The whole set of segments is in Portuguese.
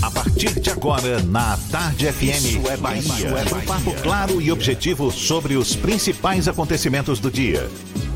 A partir de agora, na Tarde FM, Isso é Bahia. Um papo claro e objetivo sobre os principais acontecimentos do dia.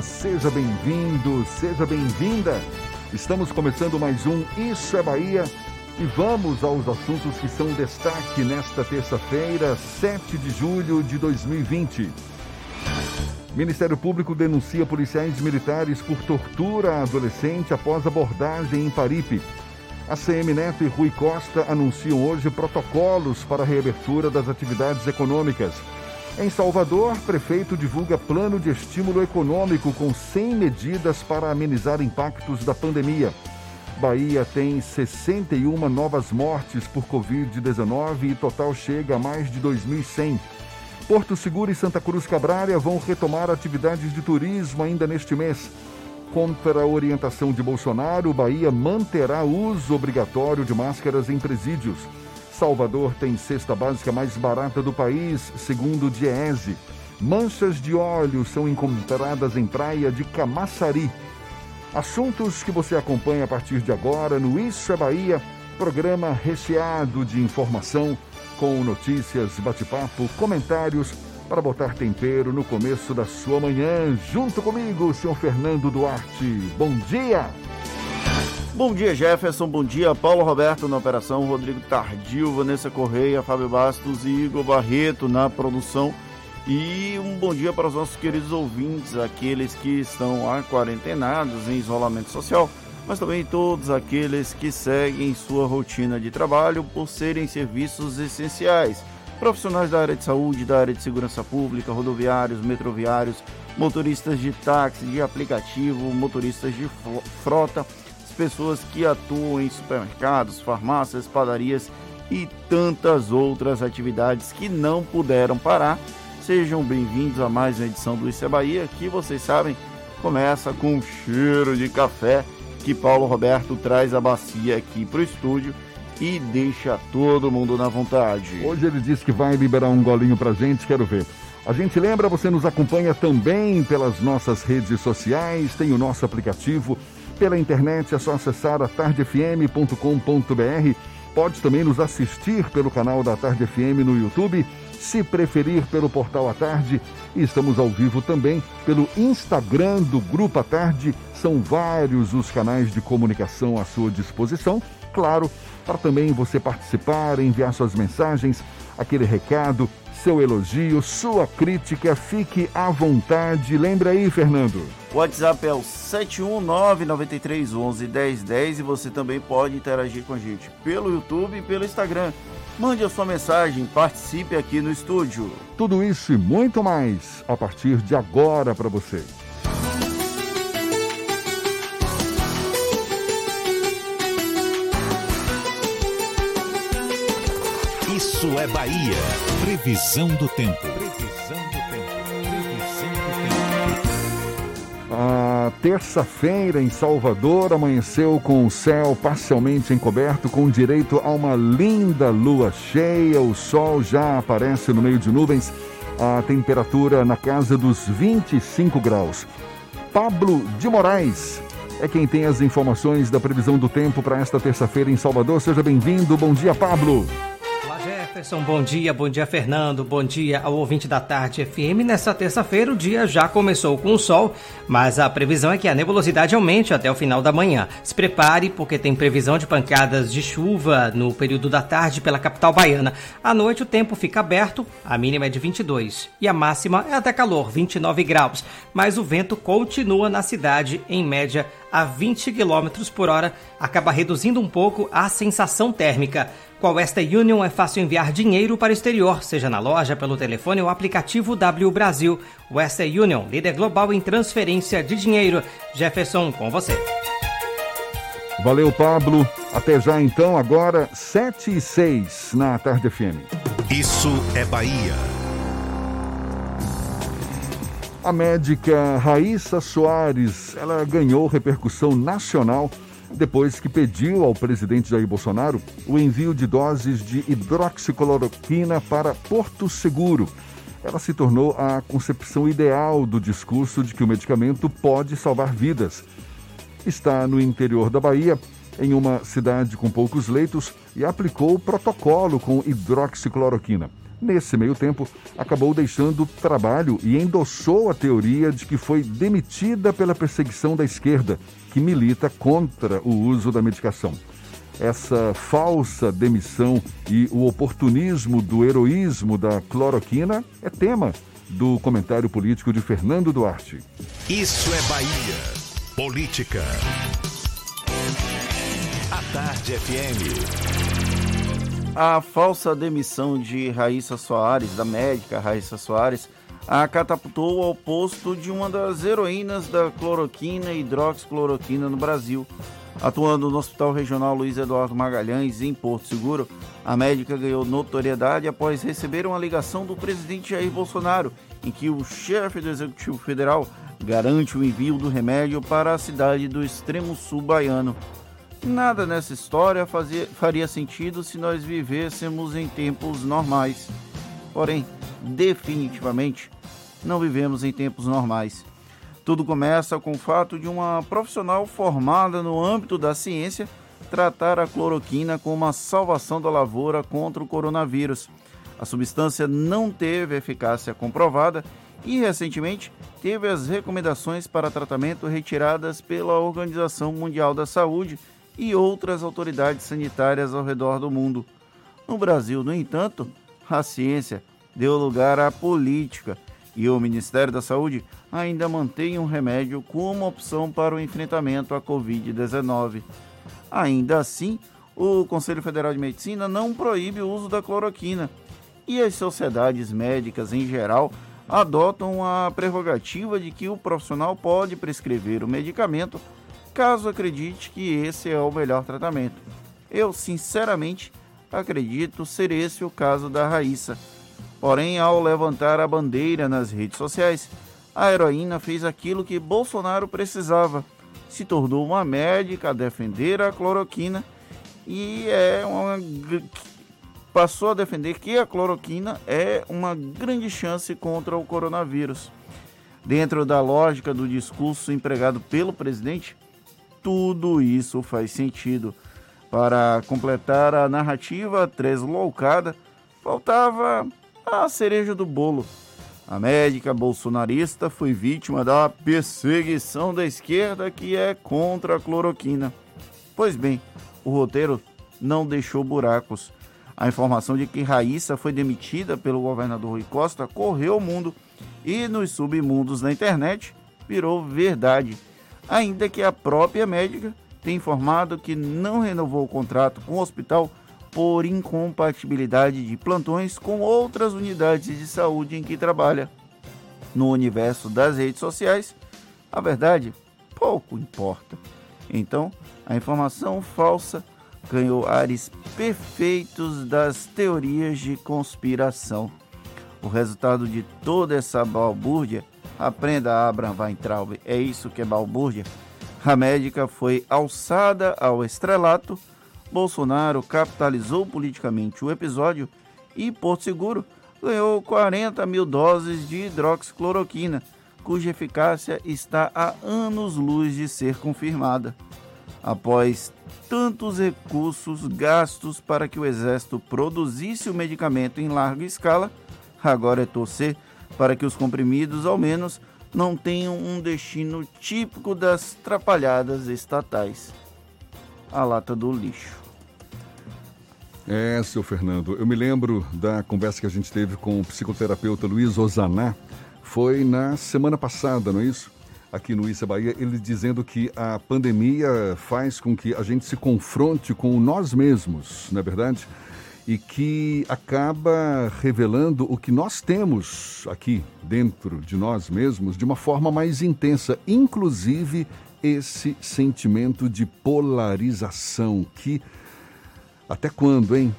Seja bem-vindo, seja bem-vinda. Estamos começando mais um Isso é Bahia e vamos aos assuntos que são destaque nesta terça-feira, 7 de julho de 2020. Ministério Público denuncia policiais militares por tortura a adolescente após abordagem em Paripe. A CM Neto e Rui Costa anunciam hoje protocolos para a reabertura das atividades econômicas. Em Salvador, prefeito divulga plano de estímulo econômico com 100 medidas para amenizar impactos da pandemia. Bahia tem 61 novas mortes por Covid-19 e total chega a mais de 2.100. Porto Seguro e Santa Cruz Cabrária vão retomar atividades de turismo ainda neste mês. Contra a orientação de Bolsonaro, Bahia manterá uso obrigatório de máscaras em presídios. Salvador tem cesta básica mais barata do país, segundo o Diese. Manchas de óleo são encontradas em praia de Camaçari. Assuntos que você acompanha a partir de agora no Isso é Bahia, programa recheado de informação, com notícias, bate-papo, comentários para botar tempero no começo da sua manhã. Junto comigo, senhor Fernando Duarte. Bom dia! Bom dia, Jefferson. Bom dia, Paulo Roberto na operação, Rodrigo Tardil, Vanessa Correia, Fábio Bastos e Igor Barreto na produção. E um bom dia para os nossos queridos ouvintes, aqueles que estão aquarentenados em isolamento social, mas também todos aqueles que seguem sua rotina de trabalho por serem serviços essenciais. Profissionais da área de saúde, da área de segurança pública, rodoviários, metroviários, motoristas de táxi, de aplicativo, motoristas de frota pessoas que atuam em supermercados, farmácias, padarias e tantas outras atividades que não puderam parar. Sejam bem-vindos a mais uma edição do Isso é Bahia, que vocês sabem começa com um cheiro de café que Paulo Roberto traz a bacia aqui para o estúdio e deixa todo mundo na vontade. Hoje ele disse que vai liberar um golinho pra gente, quero ver. A gente lembra, você nos acompanha também pelas nossas redes sociais, tem o nosso aplicativo pela internet é só acessar atardefm.com.br. Pode também nos assistir pelo canal da Tarde FM no YouTube, se preferir pelo portal A Tarde. E estamos ao vivo também pelo Instagram do Grupo A Tarde. São vários os canais de comunicação à sua disposição. Claro, para também você participar, enviar suas mensagens, aquele recado, seu elogio, sua crítica, fique à vontade. Lembra aí, Fernando. O WhatsApp é o 71993111010 e você também pode interagir com a gente pelo YouTube e pelo Instagram. Mande a sua mensagem, participe aqui no estúdio. Tudo isso e muito mais a partir de agora para você. Isso é Bahia. Previsão do tempo. Previsão do tempo. Previsão do tempo. A terça-feira em Salvador amanheceu com o céu parcialmente encoberto, com direito a uma linda lua cheia. O sol já aparece no meio de nuvens. A temperatura na casa dos 25 graus. Pablo de Moraes é quem tem as informações da previsão do tempo para esta terça-feira em Salvador. Seja bem-vindo. Bom dia, Pablo. Jefferson, bom dia, bom dia Fernando, bom dia ao ouvinte da tarde FM. Nesta terça-feira o dia já começou com sol, mas a previsão é que a nebulosidade aumente até o final da manhã. Se prepare porque tem previsão de pancadas de chuva no período da tarde pela capital baiana. À noite o tempo fica aberto, a mínima é de 22 e a máxima é até calor, 29 graus, mas o vento continua na cidade em média a 20 km por hora, acaba reduzindo um pouco a sensação térmica. Com a Western Union é fácil enviar dinheiro para o exterior, seja na loja, pelo telefone ou aplicativo W Brasil. Western Union, líder global em transferência de dinheiro. Jefferson, com você. Valeu, Pablo. Até já então, agora 7 e 6 na Tarde FM. Isso é Bahia. A médica Raíssa Soares, ela ganhou repercussão nacional depois que pediu ao presidente Jair Bolsonaro o envio de doses de hidroxicloroquina para Porto Seguro. Ela se tornou a concepção ideal do discurso de que o medicamento pode salvar vidas. Está no interior da Bahia, em uma cidade com poucos leitos, e aplicou o protocolo com hidroxicloroquina. Nesse meio tempo, acabou deixando o trabalho e endossou a teoria de que foi demitida pela perseguição da esquerda, que milita contra o uso da medicação. Essa falsa demissão e o oportunismo do heroísmo da cloroquina é tema do comentário político de Fernando Duarte. Isso é Bahia. Política. A Tarde FM. A falsa demissão de Raíssa Soares, da médica Raíssa Soares, a catapultou ao posto de uma das heroínas da cloroquina e hidroxicloroquina no Brasil. Atuando no Hospital Regional Luiz Eduardo Magalhães, em Porto Seguro, a médica ganhou notoriedade após receber uma ligação do presidente Jair Bolsonaro, em que o chefe do Executivo Federal garante o envio do remédio para a cidade do extremo sul baiano. Nada nessa história fazia, faria sentido se nós vivêssemos em tempos normais. Porém, definitivamente, não vivemos em tempos normais. Tudo começa com o fato de uma profissional formada no âmbito da ciência tratar a cloroquina como uma salvação da lavoura contra o coronavírus. A substância não teve eficácia comprovada e, recentemente, teve as recomendações para tratamento retiradas pela Organização Mundial da Saúde e outras autoridades sanitárias ao redor do mundo. No Brasil, no entanto, a ciência deu lugar à política e o Ministério da Saúde ainda mantém um remédio como opção para o enfrentamento à Covid-19. Ainda assim, o Conselho Federal de Medicina não proíbe o uso da cloroquina e as sociedades médicas em geral adotam a prerrogativa de que o profissional pode prescrever o medicamento caso acredite que esse é o melhor tratamento. Eu, sinceramente, acredito ser esse o caso da Raíssa. Porém, ao levantar a bandeira nas redes sociais, a heroína fez aquilo que Bolsonaro precisava. Se tornou uma médica a defender a cloroquina e é uma passou a defender que a cloroquina é uma grande chance contra o coronavírus. Dentro da lógica do discurso empregado pelo presidente, tudo isso faz sentido. Para completar a narrativa tresloucada, faltava a cereja do bolo. A médica bolsonarista foi vítima da perseguição da esquerda que é contra a cloroquina. Pois bem, o roteiro não deixou buracos. A informação de que Raíssa foi demitida pelo governador Rui Costa correu o mundo e nos submundos da internet virou verdade ainda que a própria médica tenha informado que não renovou o contrato com o hospital por incompatibilidade de plantões com outras unidades de saúde em que trabalha. No universo das redes sociais, a verdade pouco importa. Então, a informação falsa ganhou ares perfeitos das teorias de conspiração. O resultado de toda essa balbúrdia Aprenda, Abraham Weintraub, é isso que é balbúrdia. A médica foi alçada ao estrelato, Bolsonaro capitalizou politicamente o episódio e Porto Seguro ganhou 40 mil doses de hidroxicloroquina, cuja eficácia está a anos-luz de ser confirmada. após tantos recursos gastos para que o Exército produzisse o medicamento em larga escala, agora é torcer para que os comprimidos, ao menos, não tenham um destino típico das trapalhadas estatais a lata do lixo. É, seu Fernando, eu me lembro da conversa que a gente teve com o psicoterapeuta Luiz Ozaná, foi na semana passada, não é isso? Aqui no Issa Bahia, ele dizendo que a pandemia faz com que a gente se confronte com nós mesmos, não é verdade? E que acaba revelando o que nós temos aqui dentro de nós mesmos de uma forma mais intensa, inclusive esse sentimento de polarização que até quando, hein?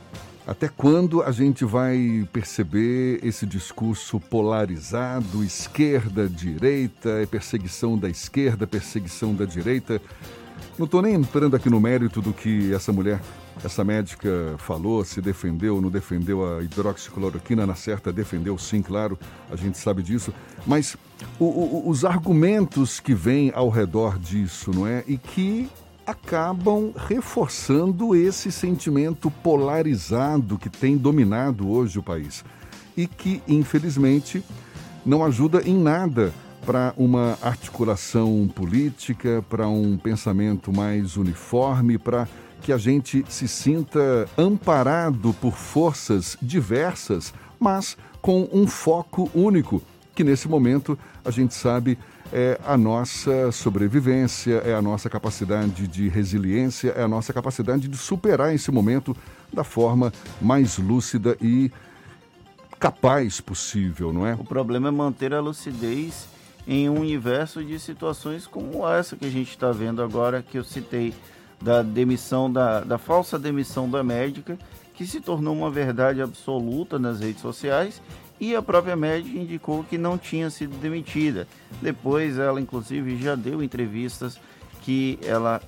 Até quando a gente vai perceber esse discurso polarizado, esquerda, direita, perseguição da esquerda, perseguição da direita? Não estou nem entrando aqui no mérito do que essa mulher, essa médica falou, se defendeu, não defendeu a hidroxicloroquina, na certa defendeu sim, claro, a gente sabe disso. Mas o, o, os argumentos que vêm ao redor disso, não é? E que acabam reforçando esse sentimento polarizado que tem dominado hoje o país e que, infelizmente, não ajuda em nada para uma articulação política, para um pensamento mais uniforme, para que a gente se sinta amparado por forças diversas, mas com um foco único, que nesse momento a gente sabe é a nossa sobrevivência, é a nossa capacidade de resiliência, é a nossa capacidade de superar esse momento da forma mais lúcida e capaz possível, não é? O problema é manter a lucidez em um universo de situações como essa que a gente está vendo agora, que eu citei, da demissão, da, da falsa demissão da médica, que se tornou uma verdade absoluta nas redes sociais e a própria médica indicou que não tinha sido demitida. Depois ela inclusive já deu entrevistas que ela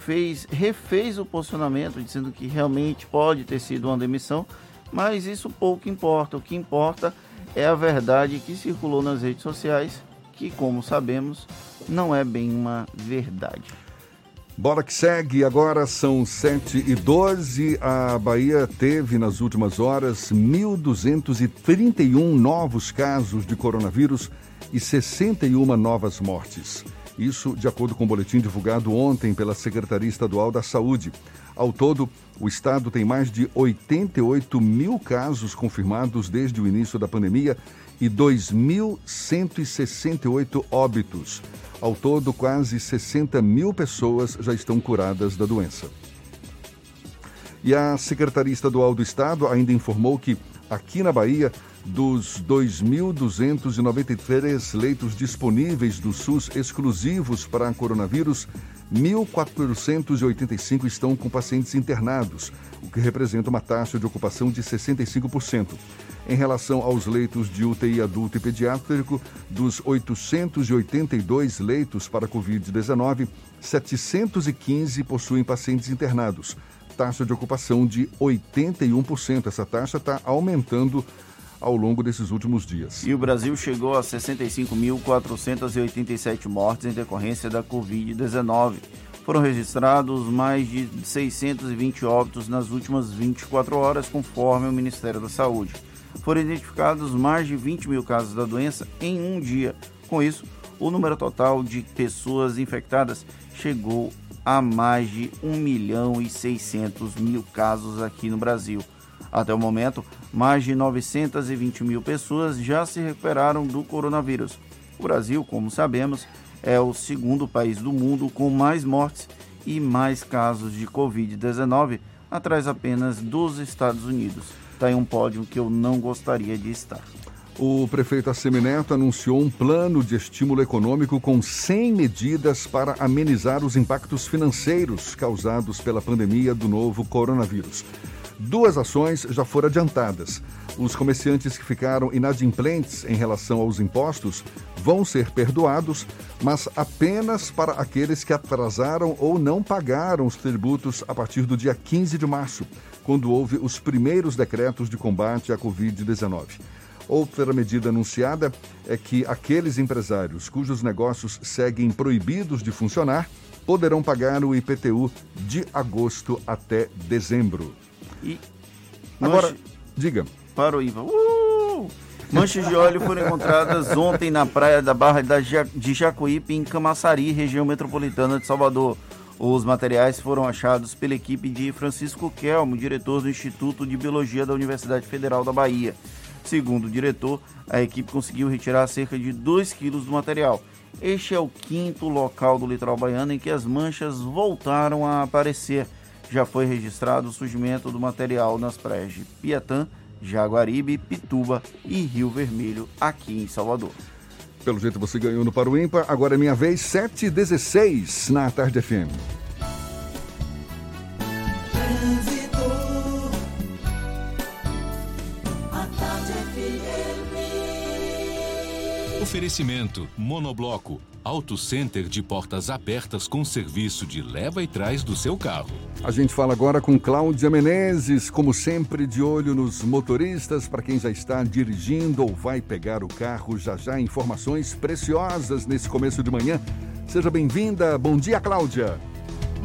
fez, refez o posicionamento dizendo que realmente pode ter sido uma demissão, mas isso pouco importa. O que importa é a verdade que circulou nas redes sociais, que como sabemos, não é bem uma verdade. Bora que segue, agora são 7 e 12. A Bahia teve nas últimas horas 1.231 novos casos de coronavírus e 61 novas mortes. Isso de acordo com o boletim divulgado ontem pela Secretaria Estadual da Saúde. Ao todo, o estado tem mais de 88 mil casos confirmados desde o início da pandemia e 2.168 óbitos. Ao todo, quase 60 mil pessoas já estão curadas da doença. E a Secretaria Estadual do Estado ainda informou que, aqui na Bahia, dos 2.293 leitos disponíveis do SUS exclusivos para coronavírus, 1.485 estão com pacientes internados, o que representa uma taxa de ocupação de 65%. Em relação aos leitos de UTI adulto e pediátrico, dos 882 leitos para Covid-19, 715 possuem pacientes internados. Taxa de ocupação de 81%. Essa taxa está aumentando ao longo desses últimos dias. E o Brasil chegou a 65.487 mortes em decorrência da Covid-19. Foram registrados mais de 620 óbitos nas últimas 24 horas, conforme o Ministério da Saúde foram identificados mais de 20 mil casos da doença em um dia. Com isso, o número total de pessoas infectadas chegou a mais de 1 milhão e 600 mil casos aqui no Brasil. Até o momento, mais de 920 mil pessoas já se recuperaram do coronavírus. O Brasil, como sabemos, é o segundo país do mundo com mais mortes e mais casos de Covid-19, atrás apenas dos Estados Unidos. Está em um pódio que eu não gostaria de estar. O prefeito Assemineto anunciou um plano de estímulo econômico com 100 medidas para amenizar os impactos financeiros causados pela pandemia do novo coronavírus. Duas ações já foram adiantadas. Os comerciantes que ficaram inadimplentes em relação aos impostos vão ser perdoados, mas apenas para aqueles que atrasaram ou não pagaram os tributos a partir do dia 15 de março quando houve os primeiros decretos de combate à Covid-19. Outra medida anunciada é que aqueles empresários cujos negócios seguem proibidos de funcionar poderão pagar o IPTU de agosto até dezembro. E Agora, manche- diga. Para o Iva. Uh! Manchas de óleo foram encontradas ontem na praia da Barra de Jacuípe, em Camaçari, região metropolitana de Salvador. Os materiais foram achados pela equipe de Francisco Kelmo, diretor do Instituto de Biologia da Universidade Federal da Bahia. Segundo o diretor, a equipe conseguiu retirar cerca de 2 quilos do material. Este é o quinto local do litoral baiano em que as manchas voltaram a aparecer. Já foi registrado o surgimento do material nas praias de Piatã, Jaguaribe, Pituba e Rio Vermelho, aqui em Salvador. Pelo jeito você ganhou no Para o Ímpar. Agora é minha vez, 7h16 na Tarde FM. Oferecimento Monobloco, Auto Center de portas abertas com serviço de leva e trás do seu carro. A gente fala agora com Cláudia Menezes, como sempre, de olho nos motoristas, para quem já está dirigindo ou vai pegar o carro. Já já informações preciosas nesse começo de manhã. Seja bem-vinda. Bom dia, Cláudia.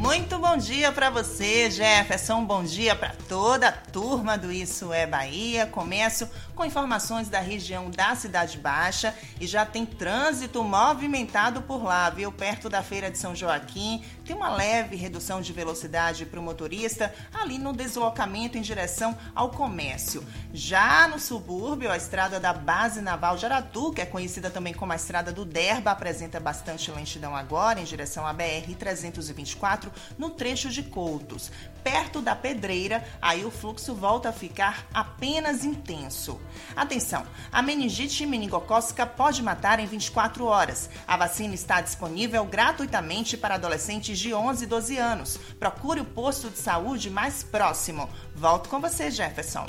Muito bom dia para você, Jefferson. Bom dia para toda a turma do Isso é Bahia. Começo com informações da região da Cidade Baixa e já tem trânsito movimentado por lá, viu? Perto da Feira de São Joaquim, tem uma leve redução de velocidade para o motorista ali no deslocamento em direção ao comércio. Já no subúrbio, a estrada da Base Naval de Aratu, que é conhecida também como a estrada do Derba, apresenta bastante lentidão agora em direção à BR 324 no trecho de Coutos. Perto da Pedreira, aí o fluxo volta a ficar apenas intenso. Atenção, a meningite meningocócica pode matar em 24 horas. A vacina está disponível gratuitamente para adolescentes de 11 e 12 anos. Procure o posto de saúde mais próximo. Volto com você, Jefferson.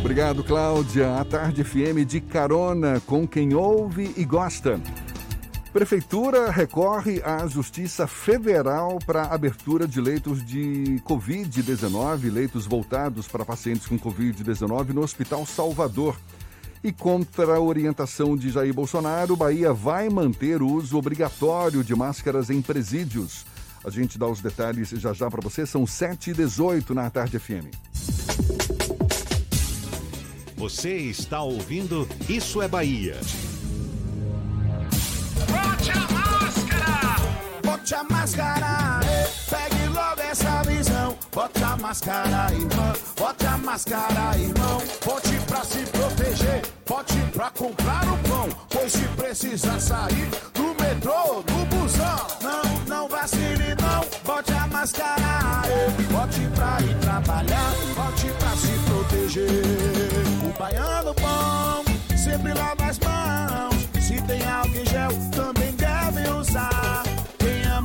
Obrigado, Cláudia. A Tarde FM de carona com quem ouve e gosta. Prefeitura recorre à Justiça Federal para abertura de leitos de Covid-19, leitos voltados para pacientes com Covid-19 no Hospital Salvador. E contra a orientação de Jair Bolsonaro, Bahia vai manter o uso obrigatório de máscaras em presídios. A gente dá os detalhes já já para você, são 7h18 na Tarde FM. Você está ouvindo Isso é Bahia. Bote a máscara! Pegue logo essa visão. Bote a máscara, irmão. Bote a máscara, irmão. Bote pra se proteger. Bote pra comprar o pão. Pois se precisar sair do metrô, do busão. Não, não vacile, não. Bote a máscara. Bote pra ir trabalhar. Bote pra se proteger. O baiano bom sempre lava as mãos. Se tem álcool em gel, também deve usar.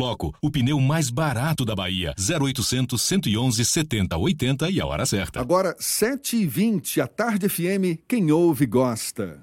Monobloco, o pneu mais barato da Bahia. 0800 111 70 80 e a hora certa. Agora, 7h20, a Tarde FM, quem ouve gosta.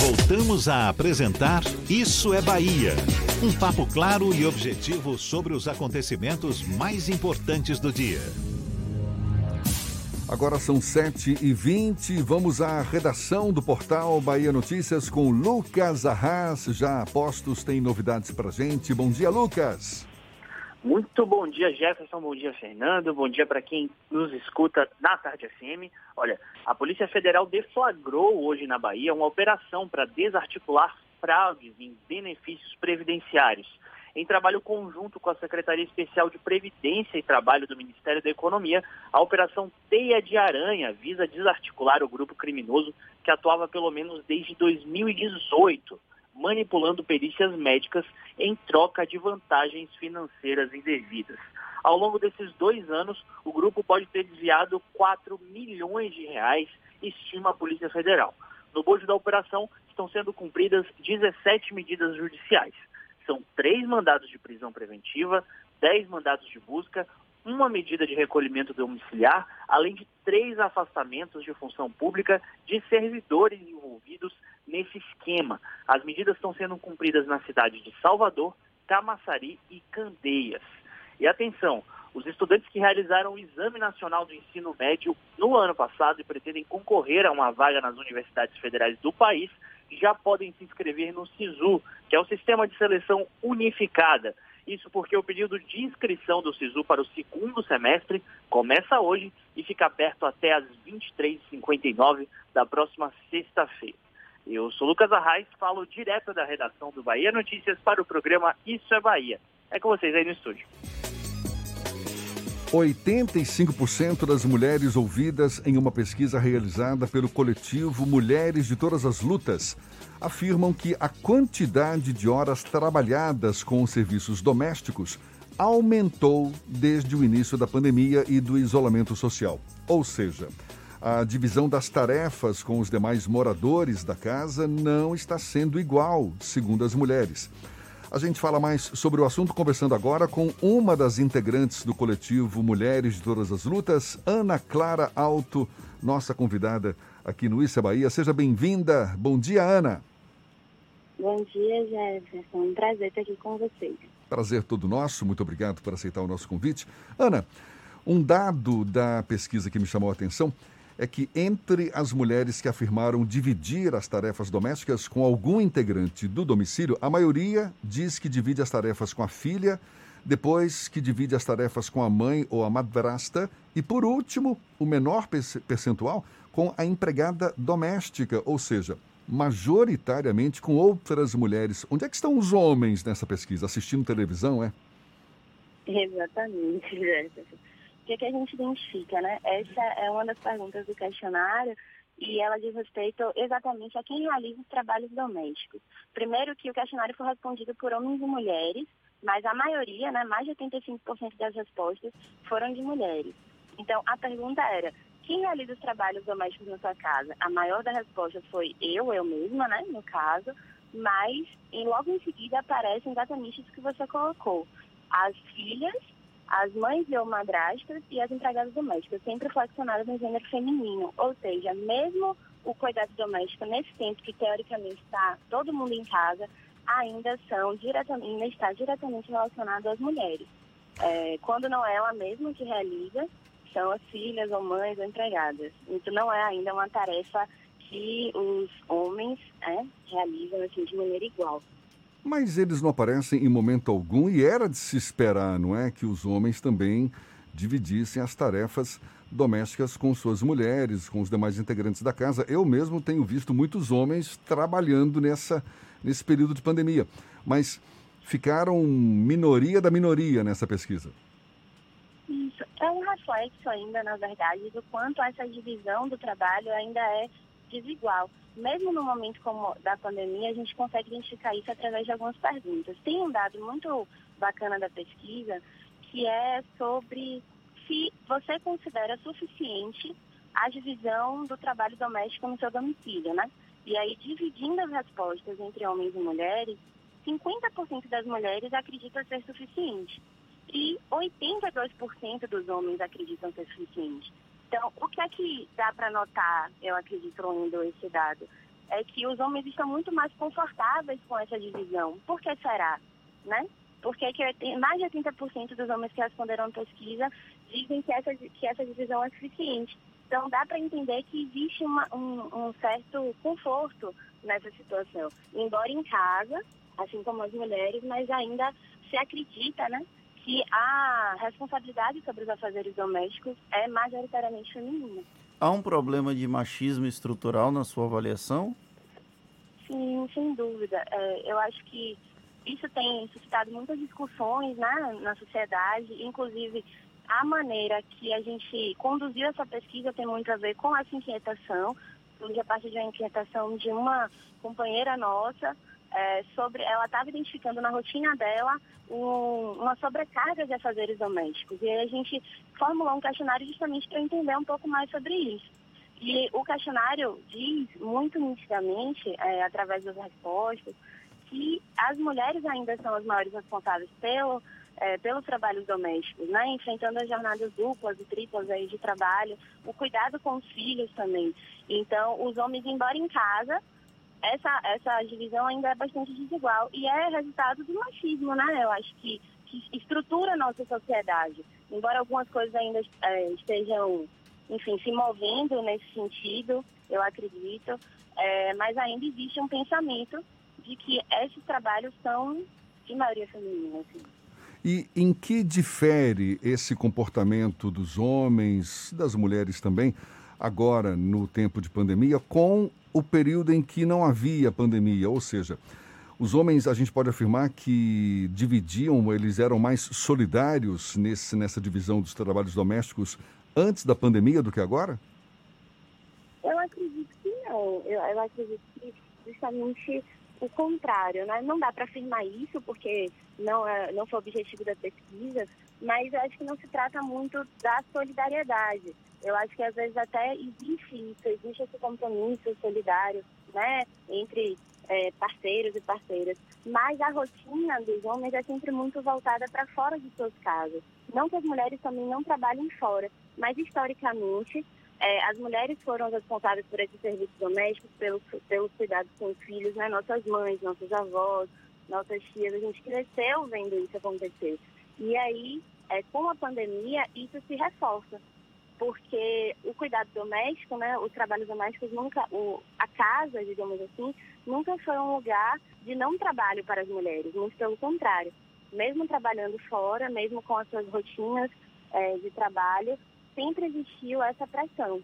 Voltamos a apresentar Isso é Bahia. Um papo claro e objetivo sobre os acontecimentos mais importantes do dia. Agora são 7h20. Vamos à redação do portal Bahia Notícias com Lucas Arras. Já postos tem novidades pra gente. Bom dia, Lucas. Muito bom dia, Jefferson. Bom dia, Fernando. Bom dia para quem nos escuta na Tarde FM. Olha, a Polícia Federal deflagrou hoje na Bahia uma operação para desarticular fraudes em benefícios previdenciários em trabalho conjunto com a Secretaria Especial de Previdência e Trabalho do Ministério da Economia, a Operação Teia de Aranha visa desarticular o grupo criminoso que atuava pelo menos desde 2018, manipulando perícias médicas em troca de vantagens financeiras indevidas. Ao longo desses dois anos, o grupo pode ter desviado 4 milhões de reais, estima a Polícia Federal. No bojo da operação estão sendo cumpridas 17 medidas judiciais. São três mandados de prisão preventiva, dez mandados de busca, uma medida de recolhimento domiciliar, além de três afastamentos de função pública de servidores envolvidos nesse esquema. As medidas estão sendo cumpridas na cidade de Salvador, Camaçari e Candeias. E atenção, os estudantes que realizaram o Exame Nacional do Ensino Médio no ano passado e pretendem concorrer a uma vaga nas universidades federais do país já podem se inscrever no SISU, que é o Sistema de Seleção Unificada. Isso porque o período de inscrição do SISU para o segundo semestre começa hoje e fica aberto até às 23h59 da próxima sexta-feira. Eu sou Lucas Arraes, falo direto da redação do Bahia Notícias para o programa Isso é Bahia. É com vocês aí no estúdio. 85% das mulheres ouvidas em uma pesquisa realizada pelo coletivo Mulheres de Todas as Lutas afirmam que a quantidade de horas trabalhadas com os serviços domésticos aumentou desde o início da pandemia e do isolamento social. Ou seja, a divisão das tarefas com os demais moradores da casa não está sendo igual, segundo as mulheres. A gente fala mais sobre o assunto conversando agora com uma das integrantes do coletivo Mulheres de Todas as Lutas, Ana Clara Alto, nossa convidada aqui no Issa Bahia. Seja bem-vinda. Bom dia, Ana. Bom dia, Jefferson. Um prazer estar aqui com vocês. Prazer todo nosso. Muito obrigado por aceitar o nosso convite. Ana, um dado da pesquisa que me chamou a atenção é que entre as mulheres que afirmaram dividir as tarefas domésticas com algum integrante do domicílio, a maioria diz que divide as tarefas com a filha, depois que divide as tarefas com a mãe ou a madrasta e, por último, o menor percentual com a empregada doméstica, ou seja, majoritariamente com outras mulheres. Onde é que estão os homens nessa pesquisa? Assistindo televisão, é? Exatamente, Jefferson que, que a gente identifica, né? Essa é uma das perguntas do questionário e ela diz respeito exatamente a quem realiza os trabalhos domésticos. Primeiro que o questionário foi respondido por homens e mulheres, mas a maioria, né, mais de 85% das respostas foram de mulheres. Então, a pergunta era, quem realiza os trabalhos domésticos na sua casa? A maior das respostas foi eu, eu mesma, né, no caso, mas e logo em seguida aparece exatamente isso que você colocou. As filhas as mães ou madrastas e as empregadas domésticas, sempre flexionadas no gênero feminino. Ou seja, mesmo o cuidado doméstico, nesse tempo que teoricamente está todo mundo em casa, ainda são diretamente, ainda está diretamente relacionado às mulheres. É, quando não é ela mesma que realiza, são as filhas ou mães ou empregadas. Então não é ainda uma tarefa que os homens é, realizam assim, de maneira igual. Mas eles não aparecem em momento algum e era de se esperar, não é? Que os homens também dividissem as tarefas domésticas com suas mulheres, com os demais integrantes da casa. Eu mesmo tenho visto muitos homens trabalhando nessa, nesse período de pandemia, mas ficaram minoria da minoria nessa pesquisa. Isso. É um reflexo ainda, na verdade, do quanto essa divisão do trabalho ainda é desigual mesmo no momento como da pandemia, a gente consegue identificar isso através de algumas perguntas. Tem um dado muito bacana da pesquisa que é sobre se você considera suficiente a divisão do trabalho doméstico no seu domicílio, né? E aí, dividindo as respostas entre homens e mulheres, 50% das mulheres acreditam ser suficiente e 82% dos homens acreditam ser suficiente. Então, o que é que dá para notar, eu acredito, lendo esse dado? É que os homens estão muito mais confortáveis com essa divisão. Por que será? né? Porque que mais de 80% dos homens que responderam à pesquisa dizem que essa, que essa divisão é suficiente. Então, dá para entender que existe uma, um, um certo conforto nessa situação. Embora em casa, assim como as mulheres, mas ainda se acredita, né, que a responsabilidade sobre os afazeres domésticos é majoritariamente feminina. Há um problema de machismo estrutural na sua avaliação? Sim, sem dúvida. É, eu acho que isso tem suscitado muitas discussões né, na sociedade, inclusive a maneira que a gente conduziu essa pesquisa tem muito a ver com essa inquietação, surge a partir de uma inquietação de uma companheira nossa, é, sobre, ela estava identificando na rotina dela um, uma sobrecarga de afazeres domésticos. E aí a gente formulou um questionário justamente para entender um pouco mais sobre isso. E o questionário diz muito nitidamente, é, através das respostas, que as mulheres ainda são as maiores responsáveis pelo é, pelos trabalhos domésticos, né? enfrentando as jornadas duplas e triplas aí de trabalho, o cuidado com os filhos também. Então, os homens, embora em casa, essa, essa divisão ainda é bastante desigual e é resultado do machismo, né? Eu acho que, que estrutura a nossa sociedade. Embora algumas coisas ainda é, estejam, enfim, se movendo nesse sentido, eu acredito, é, mas ainda existe um pensamento de que esses trabalhos são de maioria feminina. Assim. E em que difere esse comportamento dos homens, das mulheres também, agora no tempo de pandemia, com o período em que não havia pandemia? Ou seja, os homens, a gente pode afirmar que dividiam, eles eram mais solidários nesse, nessa divisão dos trabalhos domésticos antes da pandemia do que agora? Eu acredito que não. Eu, eu acredito que justamente o contrário, né? Não dá para afirmar isso porque não, é, não foi o objetivo da pesquisa, mas eu acho que não se trata muito da solidariedade. Eu acho que às vezes até existe isso, existe esse compromisso solidário, né, entre é, parceiros e parceiras. Mas a rotina dos homens é sempre muito voltada para fora de suas casas. Não que as mulheres também não trabalhem fora, mas historicamente é, as mulheres foram responsáveis por esses serviços domésticos, pelos, pelos cuidados com os filhos, né? Nossas mães, nossos avós, nossas tias, a gente cresceu vendo isso acontecer. E aí, é, com a pandemia, isso se reforça, porque o cuidado doméstico, né, os trabalhos domésticos nunca, o, a casa, digamos assim, nunca foi um lugar de não trabalho para as mulheres, muito pelo contrário. Mesmo trabalhando fora, mesmo com as suas rotinas é, de trabalho, sempre existiu essa pressão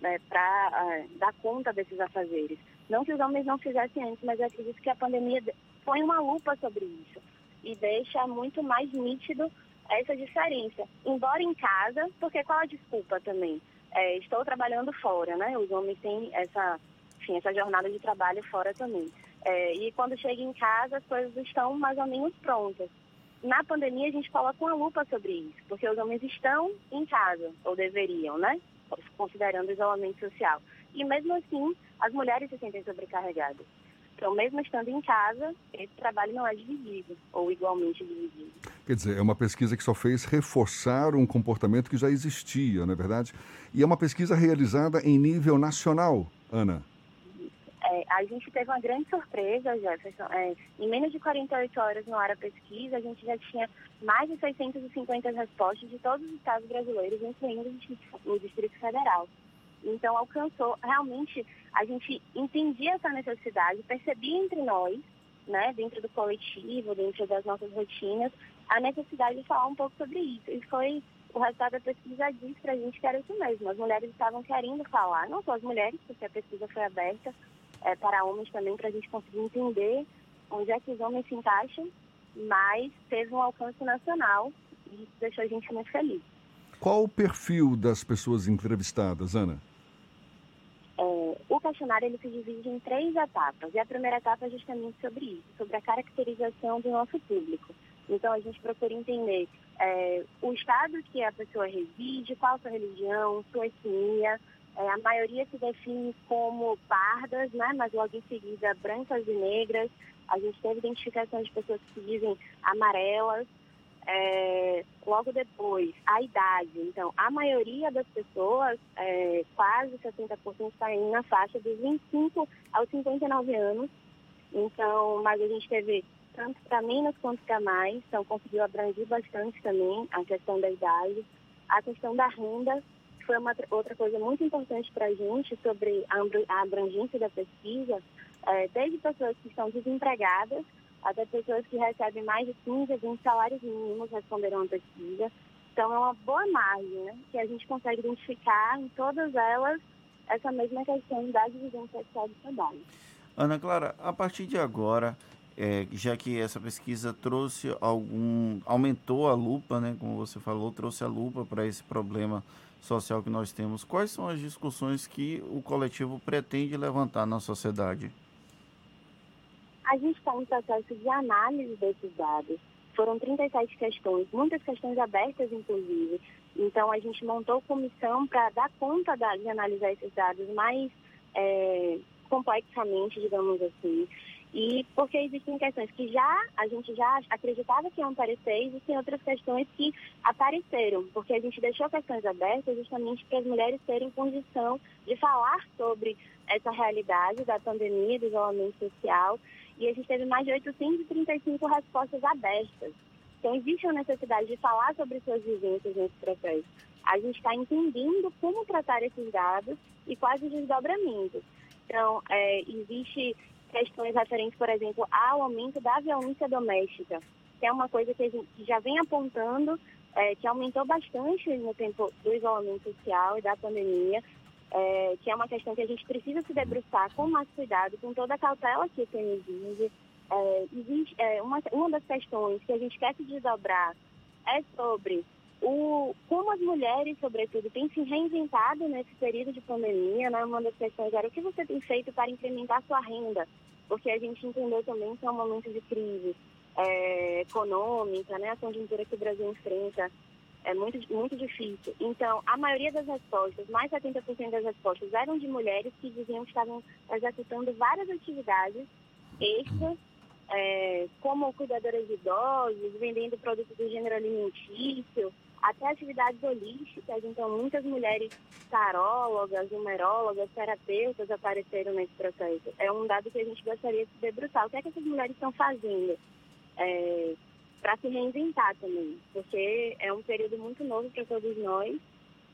né, para uh, é, dar conta desses afazeres. Não que os homens não fizessem antes, mas eu acredito que a pandemia põe uma lupa sobre isso e deixa muito mais nítido essa diferença. Embora em casa, porque qual a desculpa também? É, estou trabalhando fora, né? Os homens têm essa, enfim, essa jornada de trabalho fora também. É, e quando chega em casa, as coisas estão mais ou menos prontas na pandemia a gente coloca uma lupa sobre isso, porque os homens estão em casa, ou deveriam, né? Considerando o isolamento social. E mesmo assim, as mulheres se sentem sobrecarregadas. Então, mesmo estando em casa, esse trabalho não é dividido, ou igualmente dividido. Quer dizer, é uma pesquisa que só fez reforçar um comportamento que já existia, não é verdade? E é uma pesquisa realizada em nível nacional, Ana. É, a gente teve uma grande surpresa, Jefferson. É, em menos de 48 horas no Ara Pesquisa, a gente já tinha mais de 650 respostas de todos os estados brasileiros, incluindo o Distrito Federal. Então, alcançou, realmente, a gente entendia essa necessidade, percebia entre nós, né, dentro do coletivo, dentro das nossas rotinas, a necessidade de falar um pouco sobre isso. E foi o resultado da pesquisa diz para a gente que era isso mesmo. As mulheres estavam querendo falar, não só as mulheres, porque a pesquisa foi aberta, é, para homens também, para a gente conseguir entender onde é que os homens se encaixam, mas teve um alcance nacional e isso deixou a gente muito feliz. Qual o perfil das pessoas entrevistadas, Ana? É, o questionário ele se divide em três etapas. E a primeira etapa é justamente sobre isso, sobre a caracterização do nosso público. Então, a gente procura entender é, o estado que a pessoa reside, qual a sua religião, sua etnia, é, a maioria se define como pardas, né? mas logo em seguida brancas e negras. A gente teve identificação de pessoas que se dizem amarelas. É, logo depois, a idade. Então, a maioria das pessoas, é, quase 70%, está aí na faixa dos 25 aos 59 anos. Então, mas a gente teve tanto para menos quanto para mais, então conseguiu abranger bastante também a questão da idade. A questão da renda foi uma outra coisa muito importante para a gente sobre a abrangência da pesquisa, é, desde pessoas que estão desempregadas até pessoas que recebem mais de 15 a 20 salários mínimos responderam à pesquisa. Então, é uma boa margem, né? Que a gente consegue identificar em todas elas essa mesma questão da divisão sexual do trabalho. Ana Clara, a partir de agora, é, já que essa pesquisa trouxe algum. aumentou a lupa, né? Como você falou, trouxe a lupa para esse problema social que nós temos. Quais são as discussões que o coletivo pretende levantar na sociedade? A gente está em processo de análise desses dados. Foram 37 questões, muitas questões abertas, inclusive. Então, a gente montou comissão para dar conta de analisar esses dados mais é, complexamente, digamos assim. E porque existem questões que já a gente já acreditava que iam aparecer, existem outras questões que apareceram, porque a gente deixou questões abertas justamente para as mulheres terem condição de falar sobre essa realidade da pandemia, do isolamento social e a gente teve mais de 835 respostas abertas. Então, existe a necessidade de falar sobre suas vivências nesse processo. A gente está entendendo como tratar esses dados e quais os desdobramentos. Então, é, existe questões referentes, por exemplo, ao aumento da violência doméstica, que é uma coisa que a gente já vem apontando, é, que aumentou bastante no tempo do isolamento social e da pandemia, é, que é uma questão que a gente precisa se debruçar com mais cuidado, com toda a cautela que o tema exige. É, existe, é, uma, uma das questões que a gente quer se desdobrar é sobre o, como as mulheres, sobretudo, têm se reinventado nesse período de pandemia. Né? Uma das questões era o que você tem feito para incrementar sua renda, porque a gente entendeu também que é um momento de crise é, econômica, né? a conjuntura que o Brasil enfrenta é muito, muito difícil. Então, a maioria das respostas, mais de 70% das respostas, eram de mulheres que diziam que estavam executando várias atividades extras, é, como cuidadoras de idosos, vendendo produtos do gênero alimentício, até atividades holísticas. Então, muitas mulheres tarólogas, numerólogas, terapeutas apareceram nesse processo. É um dado que a gente gostaria de debruçar. O que é que essas mulheres estão fazendo? É, para se reinventar também, porque é um período muito novo para todos nós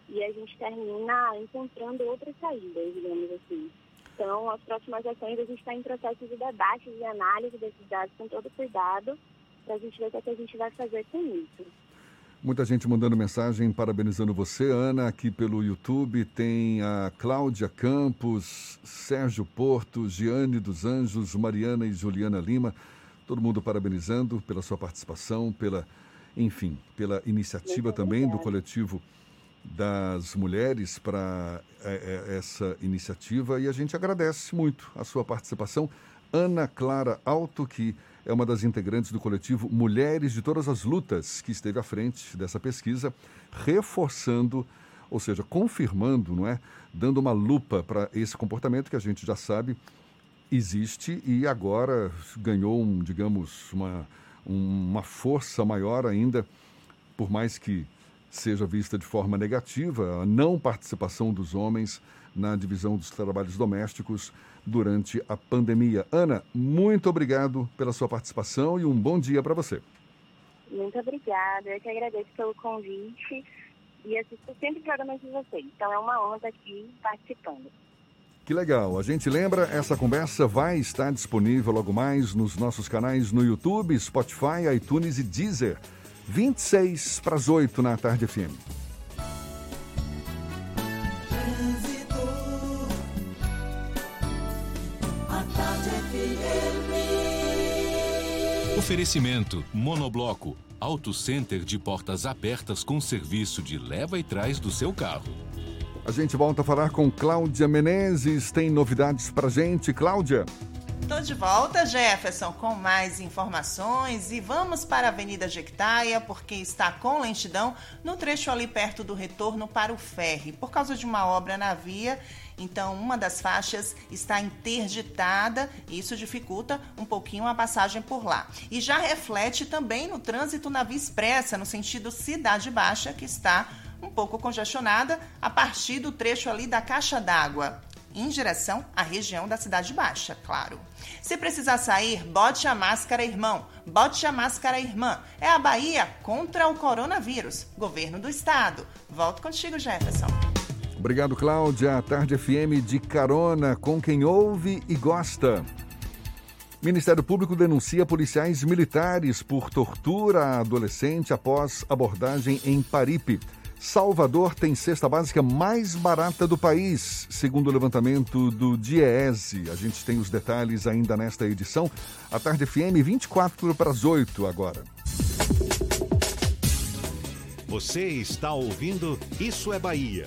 e a gente termina encontrando outras saídas, digamos assim. Então, as próximas ações a gente está em processo de debate, de análise desses dados com todo cuidado, para a gente ver o que, é que a gente vai fazer com isso. Muita gente mandando mensagem parabenizando você, Ana, aqui pelo YouTube. Tem a Cláudia Campos, Sérgio Porto, Giane dos Anjos, Mariana e Juliana Lima. Todo mundo parabenizando pela sua participação, pela, enfim, pela iniciativa também do coletivo das mulheres para é, é, essa iniciativa e a gente agradece muito a sua participação. Ana Clara Alto, que é uma das integrantes do coletivo Mulheres de Todas as Lutas, que esteve à frente dessa pesquisa, reforçando, ou seja, confirmando, não é? Dando uma lupa para esse comportamento que a gente já sabe existe e agora ganhou, um, digamos, uma, uma força maior ainda, por mais que seja vista de forma negativa, a não participação dos homens na divisão dos trabalhos domésticos durante a pandemia. Ana, muito obrigado pela sua participação e um bom dia para você. Muito obrigada, eu que agradeço pelo convite e assisto sempre programas de vocês. Então é uma honra estar aqui participando. Que legal. A gente lembra, essa conversa vai estar disponível logo mais nos nossos canais no YouTube, Spotify, iTunes e Deezer. 26 para as 8 na tarde FM. Oferecimento Monobloco, Auto Center de portas abertas com serviço de leva e trás do seu carro. A gente volta a falar com Cláudia Menezes. Tem novidades pra gente, Cláudia? Estou de volta, Jefferson, com mais informações e vamos para a Avenida Jequitaia, porque está com lentidão no trecho ali perto do retorno para o ferry, por causa de uma obra na via. Então, uma das faixas está interditada e isso dificulta um pouquinho a passagem por lá. E já reflete também no trânsito na Via Expressa, no sentido Cidade Baixa, que está um pouco congestionada a partir do trecho ali da caixa d'água. em direção à região da Cidade Baixa, claro. Se precisar sair, bote a máscara, irmão. Bote a máscara, irmã. É a Bahia contra o coronavírus. Governo do Estado. Volto contigo, Jefferson. Obrigado, Cláudia. Tarde FM de carona com quem ouve e gosta. Ministério Público denuncia policiais militares por tortura a adolescente após abordagem em Paripe. Salvador tem cesta básica mais barata do país, segundo o levantamento do DIEESE. A gente tem os detalhes ainda nesta edição. A Tarde FM, 24 para as 8 agora. Você está ouvindo Isso é Bahia.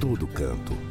todo canto.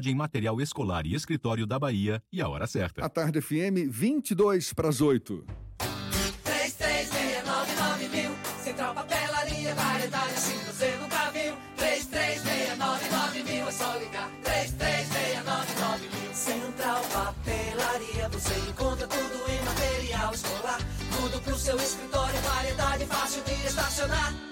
em material escolar e escritório da Bahia. E a hora certa. A tarde FM, 22 para as 8. 3369 mil. Central Papelaria, variedade assim você nunca viu. 3369 mil. É só ligar. 3369 mil. Central Papelaria, você encontra tudo em material escolar. Tudo pro seu escritório, variedade fácil de estacionar.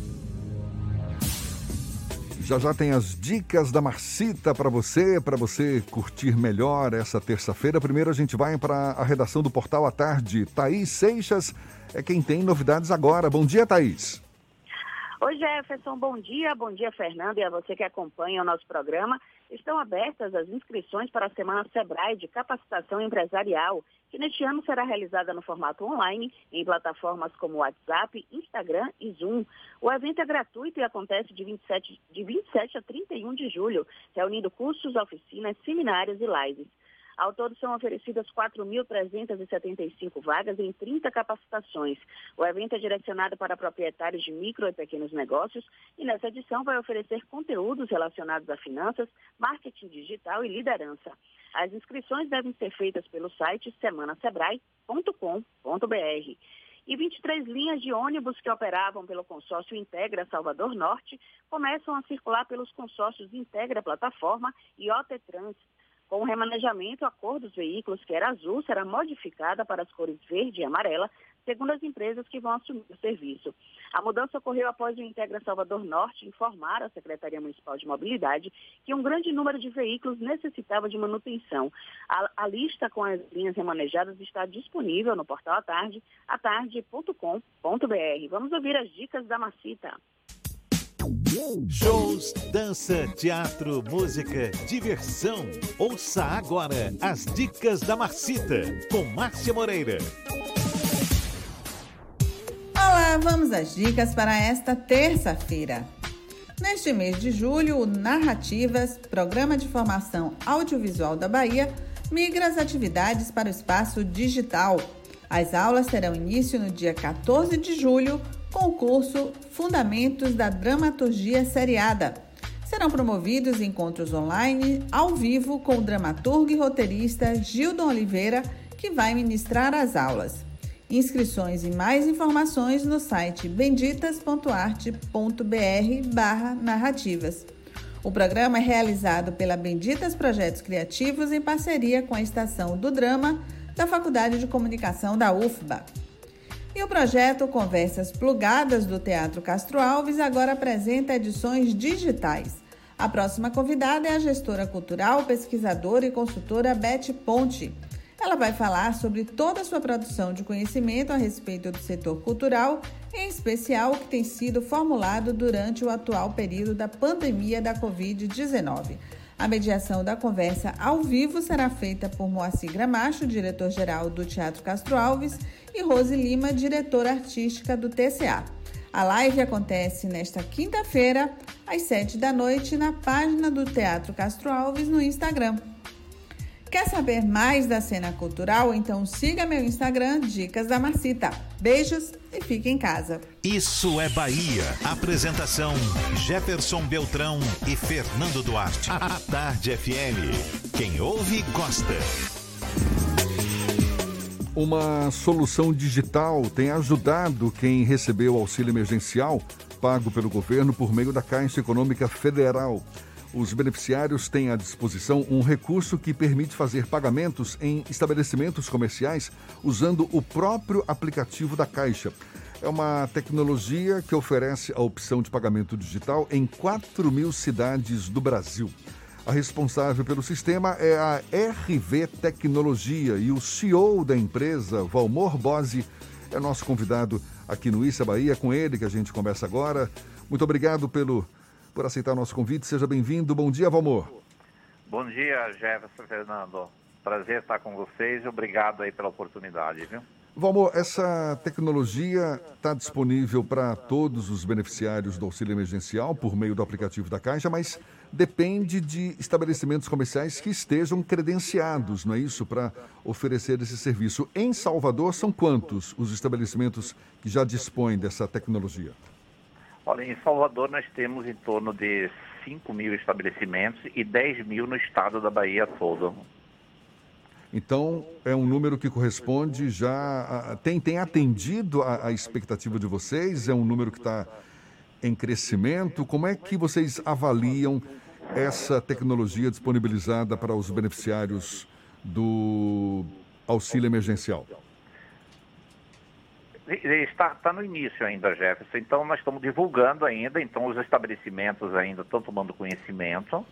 Já já tem as dicas da Marcita para você, para você curtir melhor essa terça-feira. Primeiro a gente vai para a redação do Portal à Tarde. Thaís Seixas é quem tem novidades agora. Bom dia, Thaís. Oi, Jefferson, bom dia. Bom dia, Fernando, e a você que acompanha o nosso programa. Estão abertas as inscrições para a Semana Sebrae de Capacitação Empresarial, que neste ano será realizada no formato online, em plataformas como WhatsApp, Instagram e Zoom. O evento é gratuito e acontece de 27, de 27 a 31 de julho, reunindo cursos, oficinas, seminários e lives. Ao todo são oferecidas 4.375 vagas em 30 capacitações. O evento é direcionado para proprietários de micro e pequenos negócios e nessa edição vai oferecer conteúdos relacionados a finanças, marketing digital e liderança. As inscrições devem ser feitas pelo site semanasebrae.com.br. E 23 linhas de ônibus que operavam pelo consórcio Integra Salvador Norte começam a circular pelos consórcios Integra Plataforma e OT Trans. Com o remanejamento, a cor dos veículos, que era azul, será modificada para as cores verde e amarela, segundo as empresas que vão assumir o serviço. A mudança ocorreu após o Integra Salvador Norte informar à Secretaria Municipal de Mobilidade que um grande número de veículos necessitava de manutenção. A, a lista com as linhas remanejadas está disponível no portal atarde, atarde.com.br. Vamos ouvir as dicas da Macita. Shows, dança, teatro, música, diversão. Ouça agora as dicas da Marcita com Márcia Moreira. Olá, vamos às dicas para esta terça-feira. Neste mês de julho, o Narrativas, Programa de Formação Audiovisual da Bahia, migra as atividades para o espaço digital. As aulas terão início no dia 14 de julho com o curso Fundamentos da Dramaturgia Seriada. Serão promovidos encontros online ao vivo com o dramaturgo e roteirista Gildon Oliveira, que vai ministrar as aulas. Inscrições e mais informações no site benditas.arte.br/narrativas. O programa é realizado pela Benditas Projetos Criativos em parceria com a Estação do Drama da Faculdade de Comunicação da UFBA. E o projeto Conversas Plugadas do Teatro Castro Alves agora apresenta edições digitais. A próxima convidada é a gestora cultural, pesquisadora e consultora Beth Ponte. Ela vai falar sobre toda a sua produção de conhecimento a respeito do setor cultural, em especial o que tem sido formulado durante o atual período da pandemia da Covid-19. A mediação da conversa ao vivo será feita por Moacir Gramacho, diretor-geral do Teatro Castro Alves, e Rose Lima, diretora artística do TCA. A live acontece nesta quinta-feira, às sete da noite, na página do Teatro Castro Alves no Instagram. Quer saber mais da cena cultural? Então siga meu Instagram, Dicas da Marcita. Beijos e fique em casa. Isso é Bahia. Apresentação: Jefferson Beltrão e Fernando Duarte. A Tarde FM. Quem ouve, gosta. Uma solução digital tem ajudado quem recebeu auxílio emergencial pago pelo governo por meio da Caixa Econômica Federal. Os beneficiários têm à disposição um recurso que permite fazer pagamentos em estabelecimentos comerciais usando o próprio aplicativo da Caixa. É uma tecnologia que oferece a opção de pagamento digital em 4 mil cidades do Brasil. A responsável pelo sistema é a RV Tecnologia e o CEO da empresa, Valmor Bose, é nosso convidado aqui no Issa Bahia. Com ele que a gente conversa agora. Muito obrigado pelo por aceitar nosso convite. Seja bem-vindo. Bom dia, Valmor. Bom dia, Jefferson Fernando. Prazer estar com vocês e obrigado aí pela oportunidade, viu? Valmor, essa tecnologia está disponível para todos os beneficiários do auxílio emergencial por meio do aplicativo da Caixa, mas depende de estabelecimentos comerciais que estejam credenciados, não é isso, para oferecer esse serviço. Em Salvador, são quantos os estabelecimentos que já dispõem dessa tecnologia? Olha, em Salvador nós temos em torno de 5 mil estabelecimentos e 10 mil no estado da Bahia todo. Então, é um número que corresponde já. Tem, tem atendido a, a expectativa de vocês? É um número que está em crescimento? Como é que vocês avaliam essa tecnologia disponibilizada para os beneficiários do auxílio emergencial? Está, está no início ainda, Jefferson. Então, nós estamos divulgando ainda. Então, os estabelecimentos ainda estão tomando conhecimento.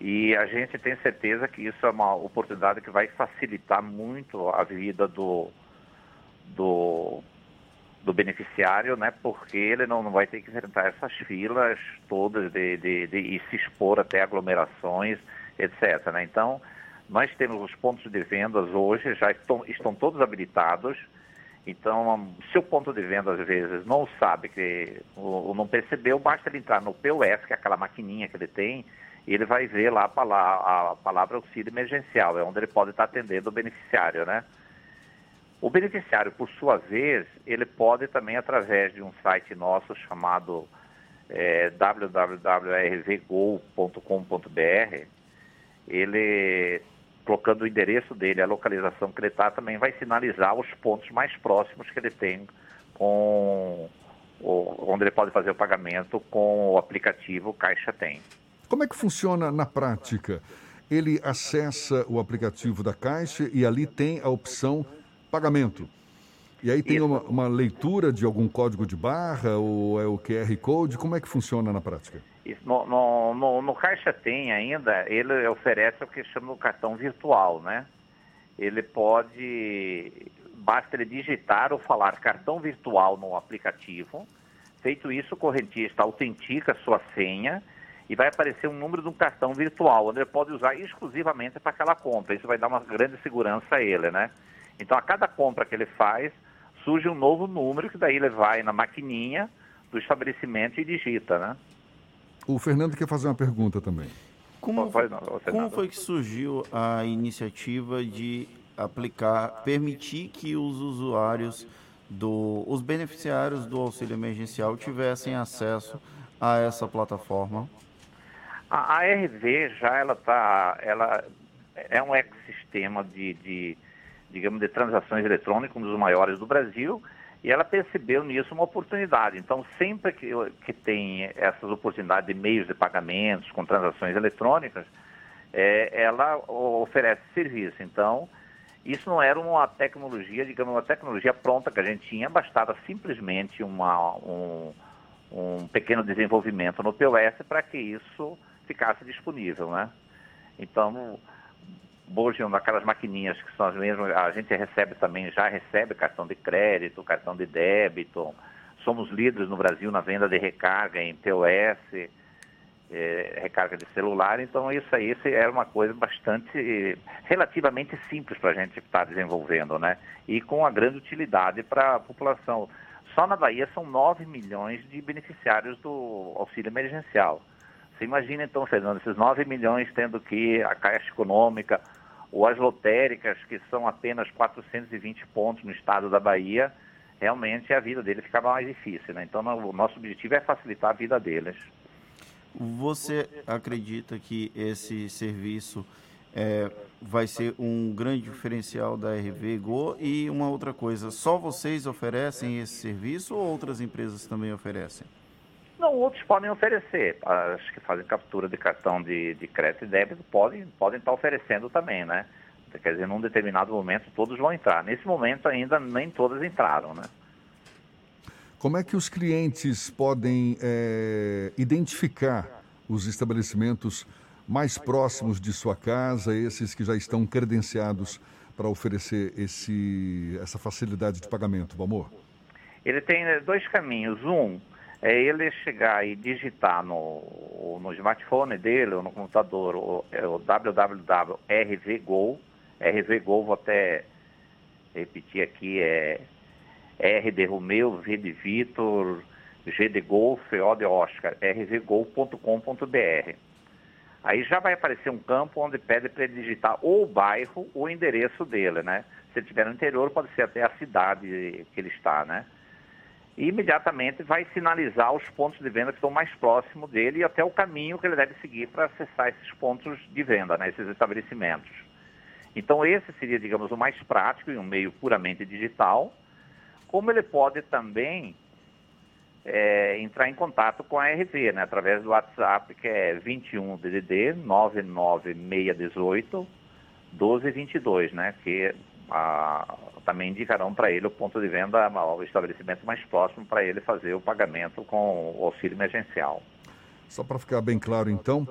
E a gente tem certeza que isso é uma oportunidade que vai facilitar muito a vida do, do, do beneficiário, né? Porque ele não, não vai ter que enfrentar essas filas todas de, de, de, e se expor até aglomerações, etc. Né? Então, nós temos os pontos de vendas hoje, já estão, estão todos habilitados. Então, se o ponto de venda às vezes não sabe que ou não percebeu, basta ele entrar no POS, que é aquela maquininha que ele tem, e ele vai ver lá a palavra, a palavra auxílio emergencial, é onde ele pode estar atendendo o beneficiário, né? O beneficiário, por sua vez, ele pode também, através de um site nosso chamado é, www.rvgol.com.br, ele colocando o endereço dele, a localização que ele está, também vai sinalizar os pontos mais próximos que ele tem com o, onde ele pode fazer o pagamento com o aplicativo Caixa Tem. Como é que funciona na prática? Ele acessa o aplicativo da Caixa e ali tem a opção pagamento. E aí tem uma, uma, leitura de algum código de barra ou é o QR Code? Como é que funciona na prática? No, no, no, no, Caixa Tem ainda, ele oferece o que chama de cartão virtual, né? Ele pode, basta ele digitar ou falar cartão virtual no aplicativo. Feito isso, o correntista autentica sua senha e vai aparecer um número de um cartão virtual, onde ele pode usar exclusivamente para aquela compra. Isso vai dar uma grande segurança a ele, né? Então, a cada compra que ele faz, surge um novo número, que daí ele vai na maquininha do estabelecimento e digita, né? O Fernando quer fazer uma pergunta também. Como, como foi que surgiu a iniciativa de aplicar, permitir que os usuários do, os beneficiários do auxílio emergencial tivessem acesso a essa plataforma? A, a RV já ela tá, ela é um ecossistema de, de, digamos, de transações eletrônicas, um dos maiores do Brasil, e ela percebeu nisso uma oportunidade. Então, sempre que, que tem essas oportunidades de meios de pagamentos com transações eletrônicas, é, ela oferece serviço. Então, isso não era uma tecnologia, digamos, uma tecnologia pronta que a gente tinha, bastava simplesmente uma, um, um pequeno desenvolvimento no POS para que isso ficasse disponível, né? Então, hoje, naquelas maquininhas que são as mesmas, a gente recebe também, já recebe cartão de crédito, cartão de débito. Somos líderes no Brasil na venda de recarga em POS, é, recarga de celular, então isso aí isso é uma coisa bastante, relativamente simples para a gente estar tá desenvolvendo, né? E com uma grande utilidade para a população. Só na Bahia são 9 milhões de beneficiários do auxílio emergencial. Você imagina então, Fernando, esses 9 milhões tendo que a Caixa Econômica ou as lotéricas, que são apenas 420 pontos no estado da Bahia, realmente a vida deles ficava mais difícil, né? Então o nosso objetivo é facilitar a vida deles. Você acredita que esse serviço é, vai ser um grande diferencial da RV Go? E uma outra coisa, só vocês oferecem esse serviço ou outras empresas também oferecem? Não, outros podem oferecer. As que fazem captura de cartão de, de crédito e débito podem, podem estar oferecendo também, né? Quer dizer, num determinado momento todos vão entrar. Nesse momento ainda nem todas entraram, né? Como é que os clientes podem é, identificar os estabelecimentos mais próximos de sua casa, esses que já estão credenciados para oferecer esse, essa facilidade de pagamento, Valmor? Ele tem né, dois caminhos. Um é ele chegar e digitar no, no smartphone dele ou no computador o, é o www.rvgo, rvgo, vou até repetir aqui, é R de Romeu, V de Vitor, G de Golf, O de Oscar, rvgol.com.br. Aí já vai aparecer um campo onde pede para ele digitar ou o bairro ou o endereço dele, né? Se ele estiver no interior, pode ser até a cidade que ele está, né? E imediatamente vai sinalizar os pontos de venda que estão mais próximos dele e até o caminho que ele deve seguir para acessar esses pontos de venda, né? Esses estabelecimentos. Então esse seria, digamos, o mais prático e um meio puramente digital como ele pode também é, entrar em contato com a RV, né, através do WhatsApp, que é 21 DDD 99618 1222, né, que a, também indicarão para ele o ponto de venda, o estabelecimento mais próximo para ele fazer o pagamento com o auxílio emergencial. Só para ficar bem claro, então,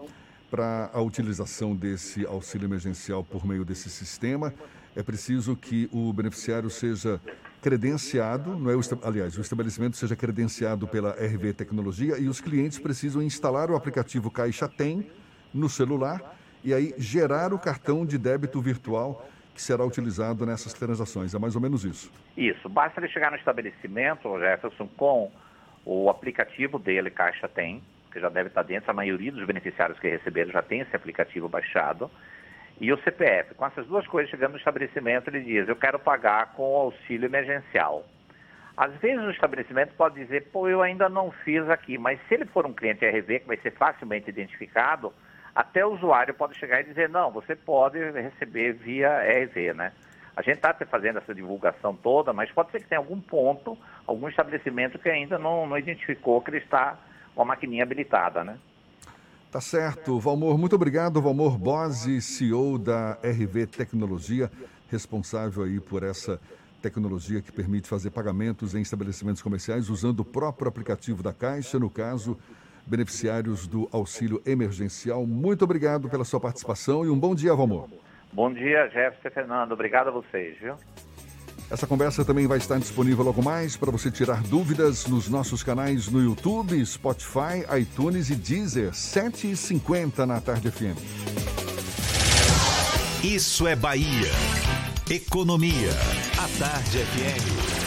para a utilização desse auxílio emergencial por meio desse sistema, é preciso que o beneficiário seja credenciado, não é o, aliás, o estabelecimento seja credenciado pela RV Tecnologia e os clientes precisam instalar o aplicativo Caixa Tem no celular e aí gerar o cartão de débito virtual que será utilizado nessas transações. É mais ou menos isso. Isso. Basta ele chegar no estabelecimento, Jefferson, com o aplicativo dele, Caixa Tem, que já deve estar dentro. A maioria dos beneficiários que receberam já tem esse aplicativo baixado e o CPF. Com essas duas coisas chegando no estabelecimento, ele diz: Eu quero pagar com o auxílio emergencial. Às vezes o estabelecimento pode dizer: Pô, eu ainda não fiz aqui, mas se ele for um cliente RV, que vai ser facilmente identificado, até o usuário pode chegar e dizer: Não, você pode receber via RV, né? A gente está fazendo essa divulgação toda, mas pode ser que tenha algum ponto, algum estabelecimento que ainda não, não identificou que ele está com a maquininha habilitada, né? Tá certo. Valmor, muito obrigado. Valmor Bose, CEO da RV Tecnologia, responsável aí por essa tecnologia que permite fazer pagamentos em estabelecimentos comerciais usando o próprio aplicativo da Caixa, no caso, beneficiários do auxílio emergencial. Muito obrigado pela sua participação e um bom dia, Valmor. Bom dia, Jefferson e Fernando. Obrigado a vocês, viu? Essa conversa também vai estar disponível logo mais para você tirar dúvidas nos nossos canais no YouTube, Spotify, iTunes e Deezer, 7h50 na Tarde FM. Isso é Bahia. Economia. A Tarde FM.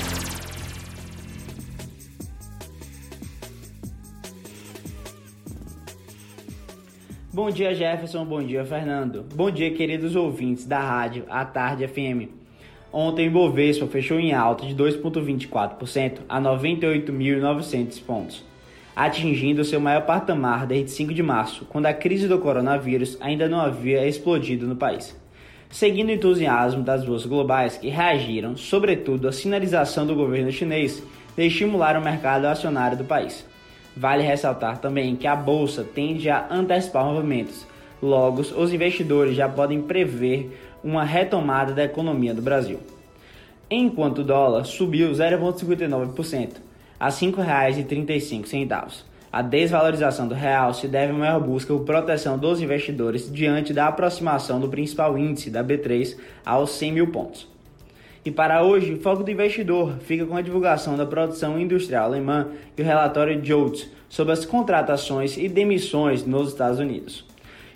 Bom dia, Jefferson. Bom dia, Fernando. Bom dia, queridos ouvintes da rádio A Tarde FM. Ontem o Ibovespa fechou em alta de 2,24% a 98.900 pontos, atingindo seu maior patamar desde 5 de março, quando a crise do coronavírus ainda não havia explodido no país. Seguindo o entusiasmo das bolsas globais que reagiram, sobretudo, à sinalização do governo chinês de estimular o mercado acionário do país. Vale ressaltar também que a bolsa tende a antecipar movimentos. Logo, os investidores já podem prever uma retomada da economia do Brasil. Enquanto o dólar subiu 0,59% a R$ 5,35. A desvalorização do real se deve à maior busca por proteção dos investidores diante da aproximação do principal índice da B3 aos 100 mil pontos. E para hoje, o foco do investidor fica com a divulgação da produção industrial alemã e o relatório JOLTS sobre as contratações e demissões nos Estados Unidos.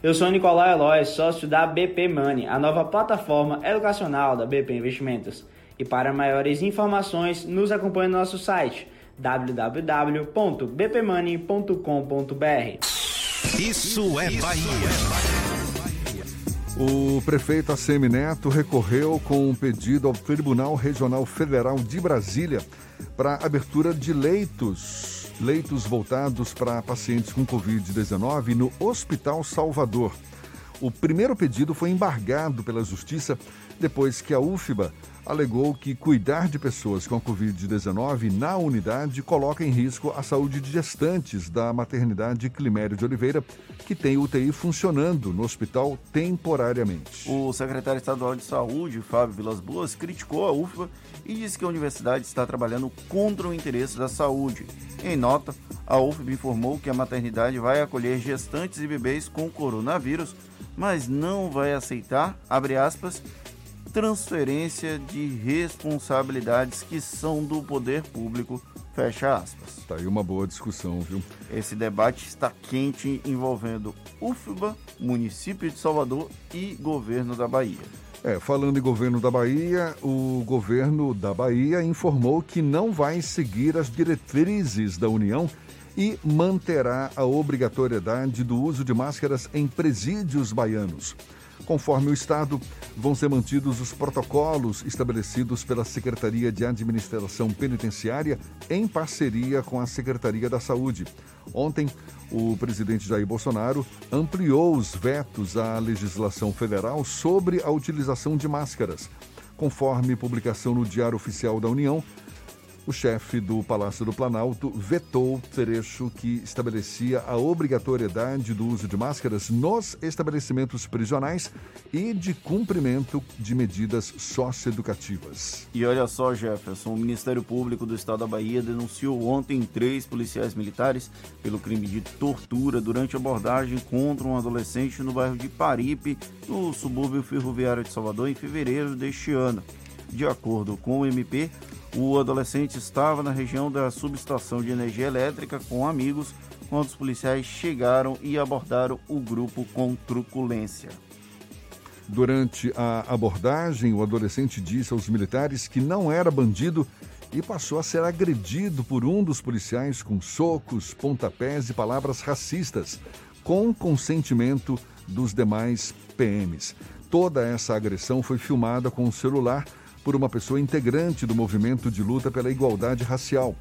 Eu sou Nicolau Eloy, sócio da BP Money, a nova plataforma educacional da BP Investimentos. E para maiores informações, nos acompanhe no nosso site www.bpmoney.com.br. Isso é Bahia. O prefeito Assemi Neto recorreu com um pedido ao Tribunal Regional Federal de Brasília para abertura de leitos, leitos voltados para pacientes com Covid-19 no Hospital Salvador. O primeiro pedido foi embargado pela Justiça depois que a UFBA alegou que cuidar de pessoas com a Covid-19 na unidade coloca em risco a saúde de gestantes da maternidade Climério de Oliveira, que tem UTI funcionando no hospital temporariamente. O secretário estadual de Saúde, Fábio Vilas Boas, criticou a UFBA e disse que a universidade está trabalhando contra o interesse da saúde. Em nota, a UFBA informou que a maternidade vai acolher gestantes e bebês com coronavírus, mas não vai aceitar, abre aspas, transferência de responsabilidades que são do poder público, fecha aspas. Tá aí uma boa discussão, viu? Esse debate está quente envolvendo UFBA, município de Salvador e governo da Bahia. É, falando em governo da Bahia, o governo da Bahia informou que não vai seguir as diretrizes da União e manterá a obrigatoriedade do uso de máscaras em presídios baianos. Conforme o Estado, vão ser mantidos os protocolos estabelecidos pela Secretaria de Administração Penitenciária em parceria com a Secretaria da Saúde. Ontem, o presidente Jair Bolsonaro ampliou os vetos à legislação federal sobre a utilização de máscaras. Conforme publicação no Diário Oficial da União, o chefe do Palácio do Planalto vetou trecho que estabelecia a obrigatoriedade do uso de máscaras nos estabelecimentos prisionais e de cumprimento de medidas socioeducativas. E olha só, Jefferson, o Ministério Público do Estado da Bahia denunciou ontem três policiais militares pelo crime de tortura durante abordagem contra um adolescente no bairro de Paripe, no subúrbio ferroviário de Salvador, em fevereiro deste ano. De acordo com o MP, o adolescente estava na região da subestação de energia elétrica com amigos quando os policiais chegaram e abordaram o grupo com truculência. Durante a abordagem, o adolescente disse aos militares que não era bandido e passou a ser agredido por um dos policiais com socos, pontapés e palavras racistas, com consentimento dos demais PMs. Toda essa agressão foi filmada com o celular por uma pessoa integrante do movimento de luta pela igualdade racial.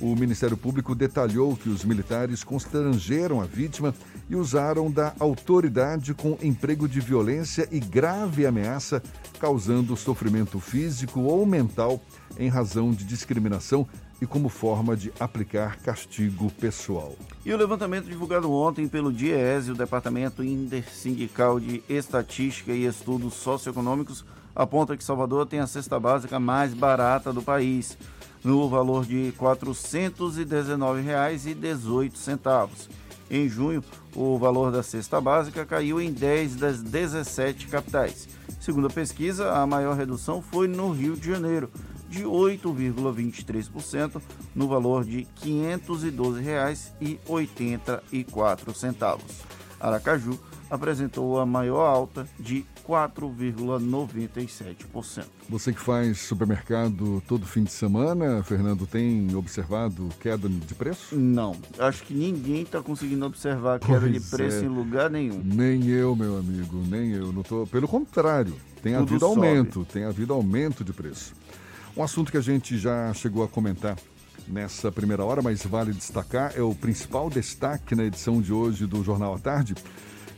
O Ministério Público detalhou que os militares constrangeram a vítima e usaram da autoridade com emprego de violência e grave ameaça, causando sofrimento físico ou mental em razão de discriminação e como forma de aplicar castigo pessoal. E o levantamento divulgado ontem pelo DIES, o Departamento Intersindical de Estatística e Estudos Socioeconômicos, aponta que Salvador tem a cesta básica mais barata do país, no valor de R$ 419,18. Em junho, o valor da cesta básica caiu em 10 das 17 capitais. Segundo a pesquisa, a maior redução foi no Rio de Janeiro, de 8,23% no valor de R$ 512,84. Aracaju apresentou a maior alta de 4,97%. Você que faz supermercado todo fim de semana, Fernando, tem observado queda de preço? Não, acho que ninguém está conseguindo observar queda Pois de preço é. em lugar nenhum. Nem eu, meu amigo, nem eu. Não tô... Pelo contrário, tem Tudo havido sobe. aumento, tem havido aumento de preço. Um assunto que a gente já chegou a comentar nessa primeira hora, mas vale destacar, é o principal destaque na edição de hoje do Jornal à Tarde.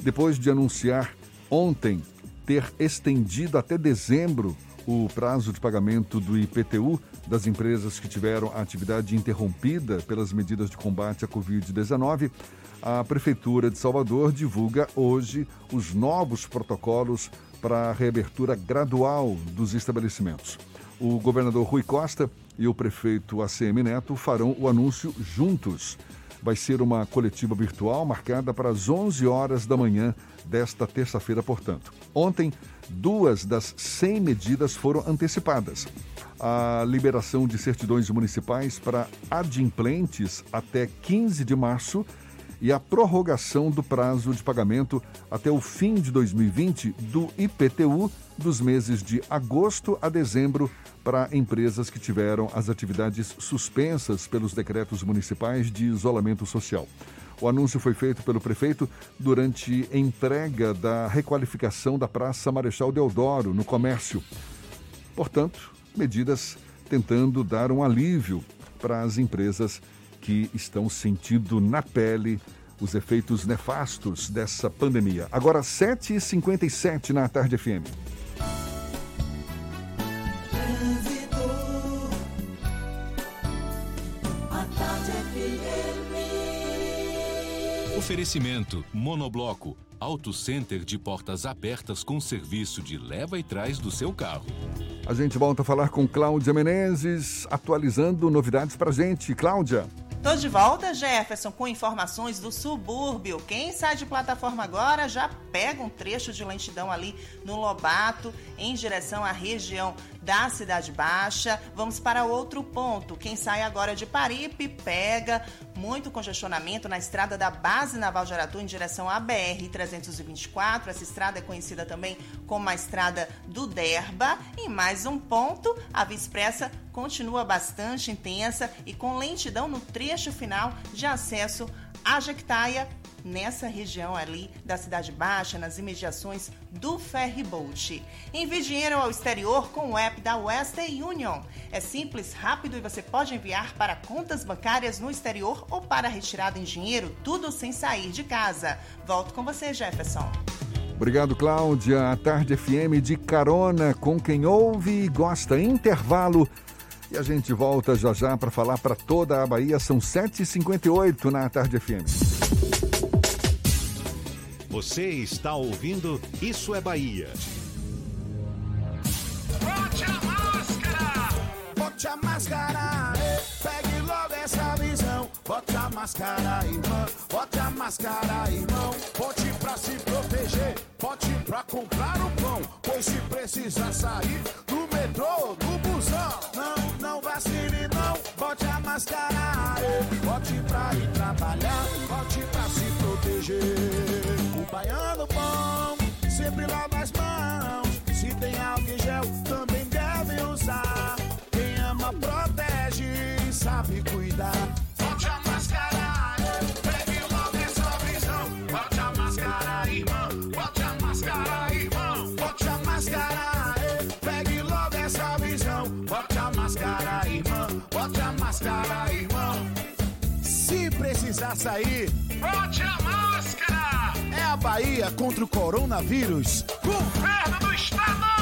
Depois de anunciar ontem ter estendido até dezembro o prazo de pagamento do IPTU das empresas que tiveram a atividade interrompida pelas medidas de combate à Covid-19, a Prefeitura de Salvador divulga hoje os novos protocolos para a reabertura gradual dos estabelecimentos. O governador Rui Costa e o prefeito ACM Neto farão o anúncio juntos. Vai ser uma coletiva virtual marcada para as 11 horas da manhã desta terça-feira, portanto. Ontem, duas das 100 medidas foram antecipadas. A liberação de certidões municipais para adimplentes até 15 de março e a prorrogação do prazo de pagamento até o fim de 2020 do IPTU dos meses de agosto a dezembro para empresas que tiveram as atividades suspensas pelos decretos municipais de isolamento social. O anúncio foi feito pelo prefeito durante entrega da requalificação da Praça Marechal Deodoro, no comércio. Portanto, medidas tentando dar um alívio para as empresas que estão sentindo na pele os efeitos nefastos dessa pandemia. Agora, 7h57 na Tarde FM. Oferecimento Monobloco, Auto Center de portas abertas com serviço de leva e trás do seu carro. A gente volta a falar com Cláudia Menezes, atualizando novidades pra gente. Cláudia. Tô de volta, Jefferson, com informações do subúrbio. Quem sai de plataforma agora já pega um trecho de lentidão ali no Lobato, em direção à região da Cidade Baixa. Vamos para outro ponto. Quem sai agora de Paripe pega muito congestionamento na estrada da Base Naval de Aratu em direção à BR-324. Essa estrada é conhecida também como a estrada do Derba. E mais um ponto, a Via Expressa continua bastante intensa e com lentidão no trecho final de acesso à Jequitaia, nessa região ali da Cidade Baixa, nas imediações do Ferryboat. Envie dinheiro ao exterior com o app da Western Union. É simples, rápido e você pode enviar para contas bancárias no exterior ou para retirada em dinheiro, tudo sem sair de casa. Volto com você, Jefferson. Obrigado, Cláudia. A Tarde FM de carona com quem ouve e gosta. Intervalo. E a gente volta já já para falar para toda a Bahia. São 7h58 na Tarde FM. Você está ouvindo Isso é Bahia. Bote a máscara! Bote a máscara! eh, Pegue logo essa visão. Bote a máscara, irmão. Bote a máscara, irmão. Bote pra se proteger. Bote pra comprar o pão. Pois se precisar sair do metrô, do busão. Não, não vacile, não. Bote a máscara. eh, Bote pra ir trabalhar. Bote pra se proteger. Baiano bom sempre lava as mãos. Se tem álcool gel, também deve usar. Quem ama, protege sabe cuidar. Bahia contra o coronavírus. Governo do Estado.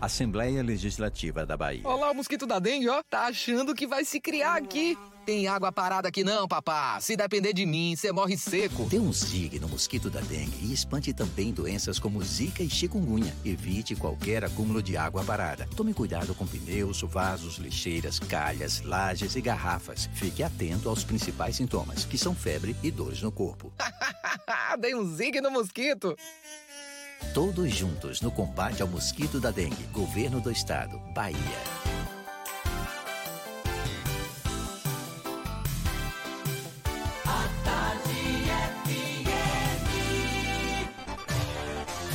Assembleia Legislativa da Bahia. Olha lá o mosquito da dengue, ó. Tá achando que vai se criar aqui. Tem água parada aqui não, papá. Se depender de mim, você morre seco. Dê um zig no mosquito da dengue e espante também doenças como zika e chikungunya. Evite qualquer acúmulo de água parada. Tome cuidado com pneus, vasos, lixeiras, calhas, lajes e garrafas. Fique atento aos principais sintomas, que são febre e dores no corpo. Dei um zig no mosquito. Todos juntos no combate ao mosquito da dengue. Governo do Estado, Bahia.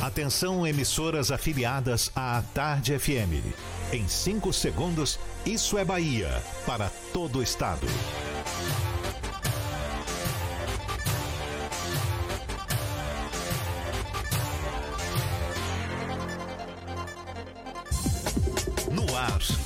Atenção, emissoras afiliadas à Tarde FM. Em 5 segundos, isso é Bahia para todo o estado.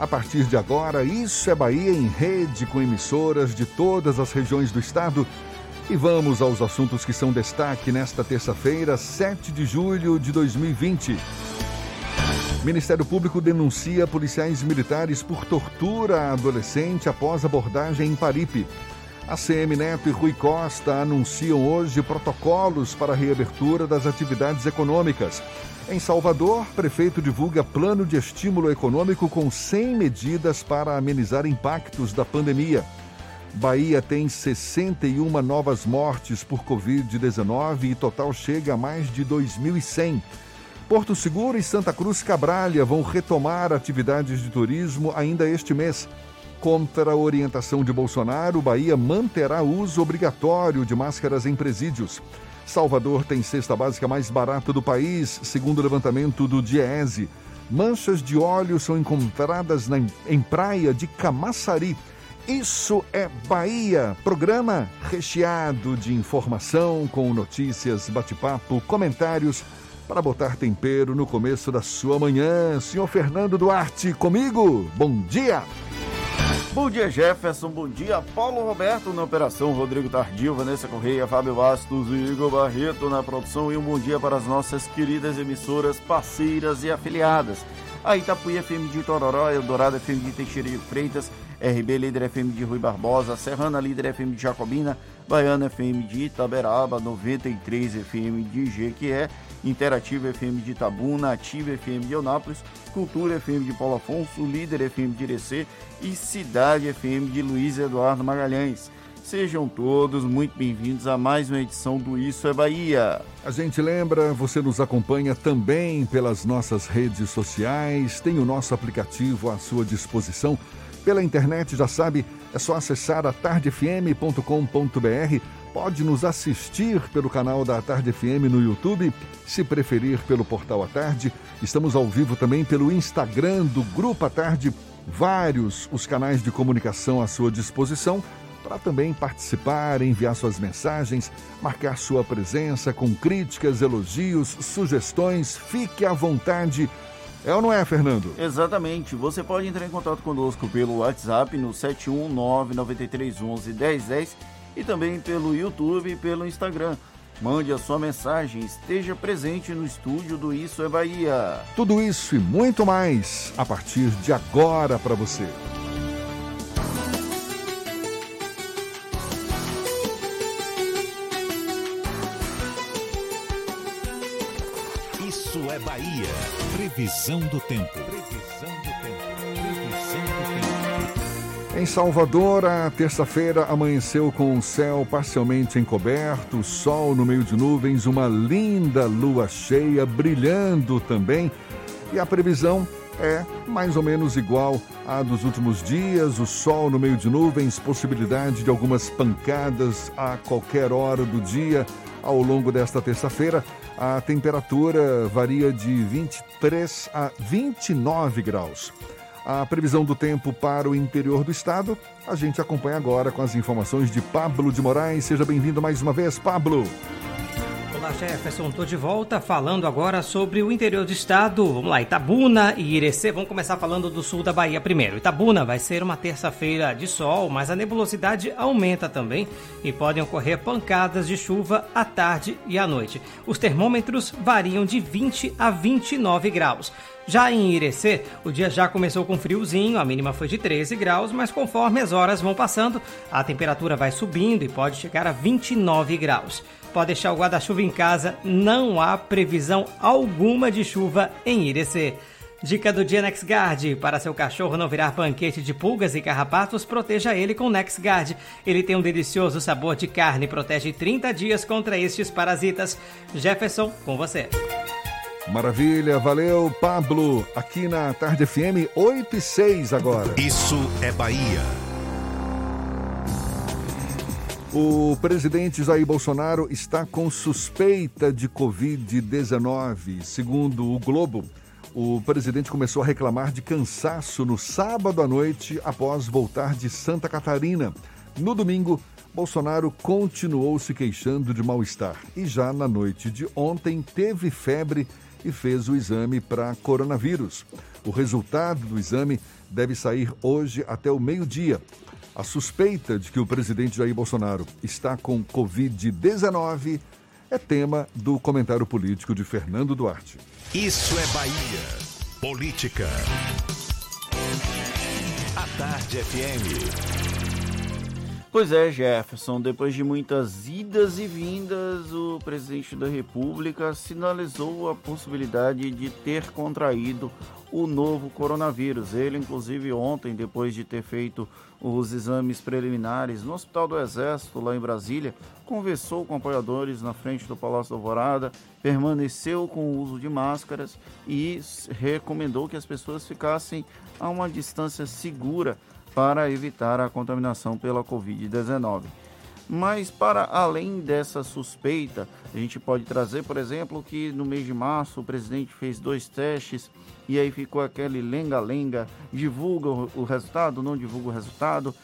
A partir de agora, Isso é Bahia em rede com emissoras de todas as regiões do estado. E vamos aos assuntos que são destaque nesta terça-feira, 7 de julho de 2020. Ministério Público denuncia policiais militares por tortura a adolescente após abordagem em Paripe. A CM Neto e Rui Costa anunciam hoje protocolos para a reabertura das atividades econômicas. Em Salvador, prefeito divulga plano de estímulo econômico com 100 medidas para amenizar impactos da pandemia. Bahia tem 61 novas mortes por Covid-19 e total chega a mais de 2.100. Porto Seguro e Santa Cruz Cabralha vão retomar atividades de turismo ainda este mês. Contra a orientação de Bolsonaro, Bahia manterá uso obrigatório de máscaras em presídios. Salvador tem cesta básica mais barata do país, segundo o levantamento do Diese. Manchas de óleo são encontradas na, em praia de Camaçari. Isso é Bahia, programa recheado de informação, com notícias, bate-papo, comentários para botar tempero no começo da sua manhã. Senhor Fernando Duarte, comigo, bom dia! Bom dia, Jefferson. Bom dia, Paulo Roberto na operação, Rodrigo Tardio, Vanessa Correia, Fábio Bastos e Igor Barreto na produção. E um bom dia para as nossas queridas emissoras, parceiras e afiliadas. A Itapuí FM de Tororó, Eldorado FM de Teixeira de Freitas, RB Líder FM de Rui Barbosa, Serrana Líder FM de Jacobina, Baiana FM de Itaberaba, 93 FM de Jequié, Interativa FM de Itabuna, Ativa FM de Eunápolis, Cultura FM de Paulo Afonso, Líder FM de Irecê e Cidade FM de Luiz Eduardo Magalhães. Sejam todos muito bem-vindos a mais uma edição do Isso é Bahia. A gente lembra, você nos acompanha também pelas nossas redes sociais, tem o nosso aplicativo à sua disposição. Pela internet, já sabe, é só acessar a tardefm.com.br. Pode nos assistir pelo canal da Tarde FM no YouTube, se preferir pelo portal A Tarde. Estamos ao vivo também pelo Instagram do Grupo A Tarde. Vários os canais de comunicação à sua disposição para também participar, enviar suas mensagens, marcar sua presença com críticas, elogios, sugestões. Fique à vontade. É ou não é, Fernando? Exatamente. Você pode entrar em contato conosco pelo WhatsApp no 71993111010 e também pelo YouTube e pelo Instagram. Mande a sua mensagem, esteja presente no estúdio do Isso é Bahia. Tudo isso e muito mais a partir de agora para você. Isso é Bahia. Previsão do tempo. Em Salvador, a terça-feira amanheceu com o céu parcialmente encoberto, sol no meio de nuvens, uma linda lua cheia brilhando também. E a previsão é mais ou menos igual à dos últimos dias: o sol no meio de nuvens, possibilidade de algumas pancadas a qualquer hora do dia ao longo desta terça-feira. A temperatura varia de 23 a 29 graus. A previsão do tempo para o interior do estado, a gente acompanha agora com as informações de Pablo de Moraes. Seja bem-vindo mais uma vez, Pablo. Olá, Jefferson. Estou de volta falando agora sobre o interior do estado. Vamos lá, Itabuna e Irecê. Vamos começar falando do sul da Bahia primeiro. Itabuna vai ser uma terça-feira de sol, mas a nebulosidade aumenta também e podem ocorrer pancadas de chuva à tarde e à noite. Os termômetros variam de 20 a 29 graus. Já em Irecê, o dia já começou com friozinho, a mínima foi de 13 graus, mas conforme as horas vão passando, a temperatura vai subindo e pode chegar a 29 graus pode deixar o guarda-chuva em casa, não há previsão alguma de chuva em Irecê. Dica do dia NexGuard. Para seu cachorro não virar banquete de pulgas e carrapatos, proteja ele com NexGuard. Ele tem um delicioso sabor de carne e protege 30 dias contra estes parasitas. Jefferson, com você. Maravilha, valeu, Pablo. Aqui na Tarde FM, 8 e 6 agora. Isso é Bahia. O presidente Jair Bolsonaro está com suspeita de Covid-19. Segundo o Globo, o presidente começou a reclamar de cansaço no sábado à noite após voltar de Santa Catarina. No domingo, Bolsonaro continuou se queixando de mal-estar e já na noite de ontem teve febre e fez o exame para coronavírus. O resultado do exame deve sair hoje até o meio-dia. A suspeita de que o presidente Jair Bolsonaro está com Covid-19 é tema do comentário político de Fernando Duarte. Isso é Bahia. Política. A Tarde FM. Pois é, Jefferson, depois de muitas idas e vindas, o presidente da República sinalizou a possibilidade de ter contraído o novo coronavírus. Ele, inclusive, ontem, depois de ter feito os exames preliminares no Hospital do Exército, lá em Brasília, conversou com apoiadores na frente do Palácio da Alvorada, permaneceu com o uso de máscaras e recomendou que as pessoas ficassem a uma distância segura para evitar a contaminação pela Covid-19. Mas para além dessa suspeita, a gente pode trazer, por exemplo, que no mês de março o presidente fez dois testes e aí ficou aquele lenga-lenga, divulga o resultado, não divulga o resultado,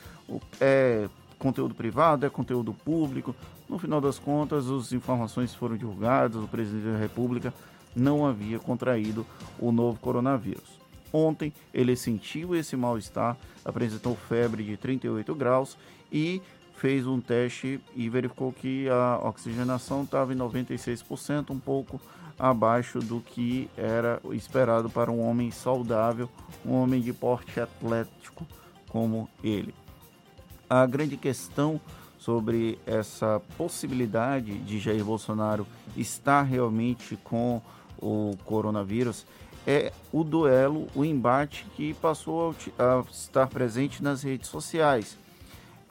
é conteúdo privado, é conteúdo público. No final das contas, as informações foram divulgadas, o presidente da República não havia contraído o novo coronavírus. Ontem ele sentiu esse mal-estar, apresentou febre de 38 graus e fez um teste e verificou que a oxigenação estava em 96%, um pouco abaixo do que era esperado para um homem saudável, um homem de porte atlético como ele. A grande questão sobre essa possibilidade de Jair Bolsonaro estar realmente com o coronavírus é o duelo, o embate que passou a estar presente nas redes sociais.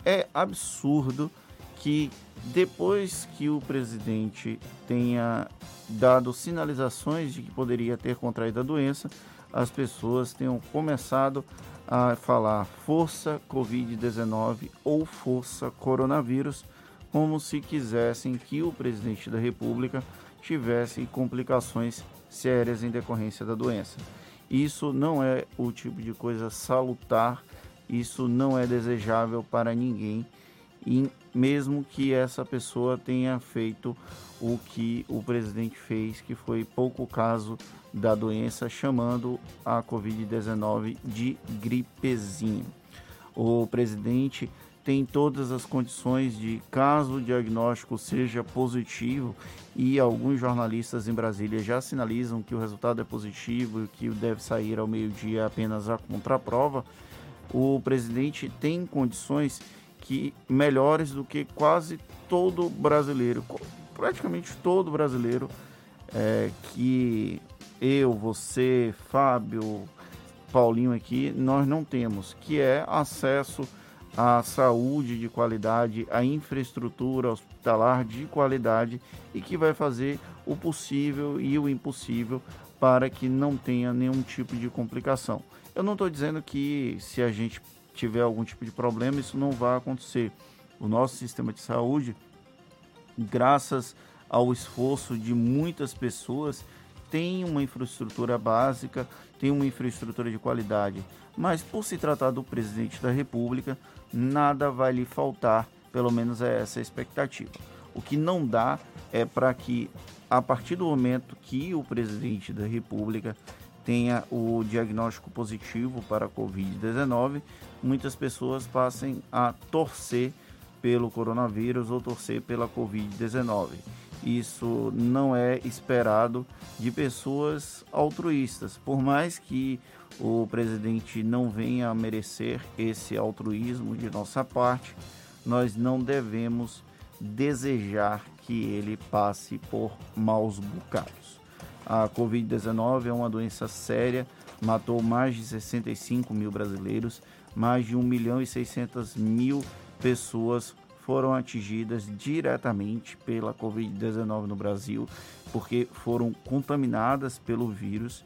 É absurdo que depois que o presidente tenha dado sinalizações de que poderia ter contraído a doença, as pessoas tenham começado a falar força Covid-19 ou força coronavírus, como se quisessem que o presidente da República tivesse complicações sérias em decorrência da doença. Isso não é o tipo de coisa salutar, isso não é desejável para ninguém, e mesmo que essa pessoa tenha feito o que o presidente fez, que foi pouco caso da doença, chamando a Covid-19 de gripezinha. O presidente tem todas as condições de, caso o diagnóstico seja positivo, e alguns jornalistas em Brasília já sinalizam que o resultado é positivo e que deve sair ao meio-dia apenas a contraprova, o presidente tem condições que melhores do que quase todo brasileiro, praticamente todo brasileiro é, que eu, você, Fábio, Paulinho aqui, nós não temos, que é acesso a saúde de qualidade, a infraestrutura hospitalar de qualidade e que vai fazer o possível e o impossível para que não tenha nenhum tipo de complicação. Eu não estou dizendo que se a gente tiver algum tipo de problema, isso não vai acontecer. O nosso sistema de saúde, graças ao esforço de muitas pessoas, tem uma infraestrutura básica, tem uma infraestrutura de qualidade, mas por se tratar do presidente da República, nada vai lhe faltar, pelo menos é essa a expectativa. O que não dá é para que, a partir do momento que o presidente da República tenha o diagnóstico positivo para a Covid-19, muitas pessoas passem a torcer pelo coronavírus ou torcer pela Covid-19. Isso não é esperado de pessoas altruístas. Por mais que o presidente não venha a merecer esse altruísmo de nossa parte, nós não devemos desejar que ele passe por maus bocados. A Covid-19 é uma doença séria, matou mais de 65 mil brasileiros, mais de 1 milhão e 600 mil pessoas foram atingidas diretamente pela Covid-19 no Brasil, porque foram contaminadas pelo vírus.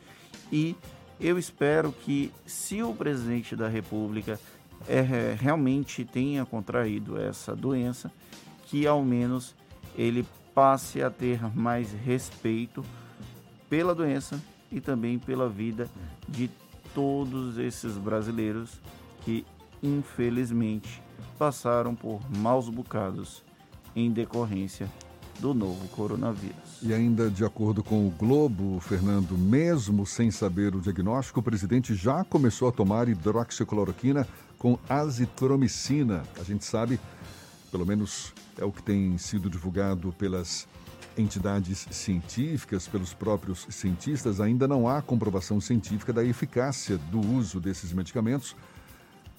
E eu espero que, se o presidente da República é, realmente tenha contraído essa doença, que ao menos ele passe a ter mais respeito pela doença e também pela vida de todos esses brasileiros que infelizmente passaram por maus bocados em decorrência do novo coronavírus. E ainda de acordo com o Globo, Fernando, mesmo sem saber o diagnóstico, o presidente já começou a tomar hidroxicloroquina com azitromicina. A gente sabe, pelo menos é o que tem sido divulgado pelas entidades científicas, pelos próprios cientistas, ainda não há comprovação científica da eficácia do uso desses medicamentos,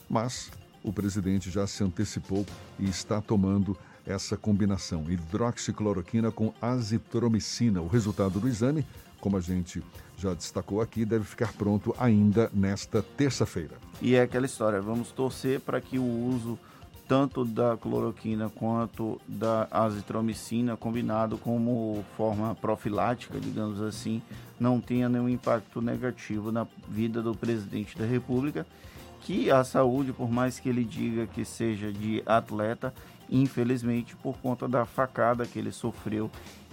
mas o presidente já se antecipou e está tomando essa combinação, hidroxicloroquina com azitromicina. O resultado do exame, como a gente já destacou aqui, deve ficar pronto ainda nesta terça-feira. E é aquela história, vamos torcer para que o uso tanto da cloroquina quanto da azitromicina combinado como forma profilática, digamos assim, não tenha nenhum impacto negativo na vida do presidente da República que a saúde, por mais que ele diga que seja de atleta, infelizmente, por conta da facada que ele sofreu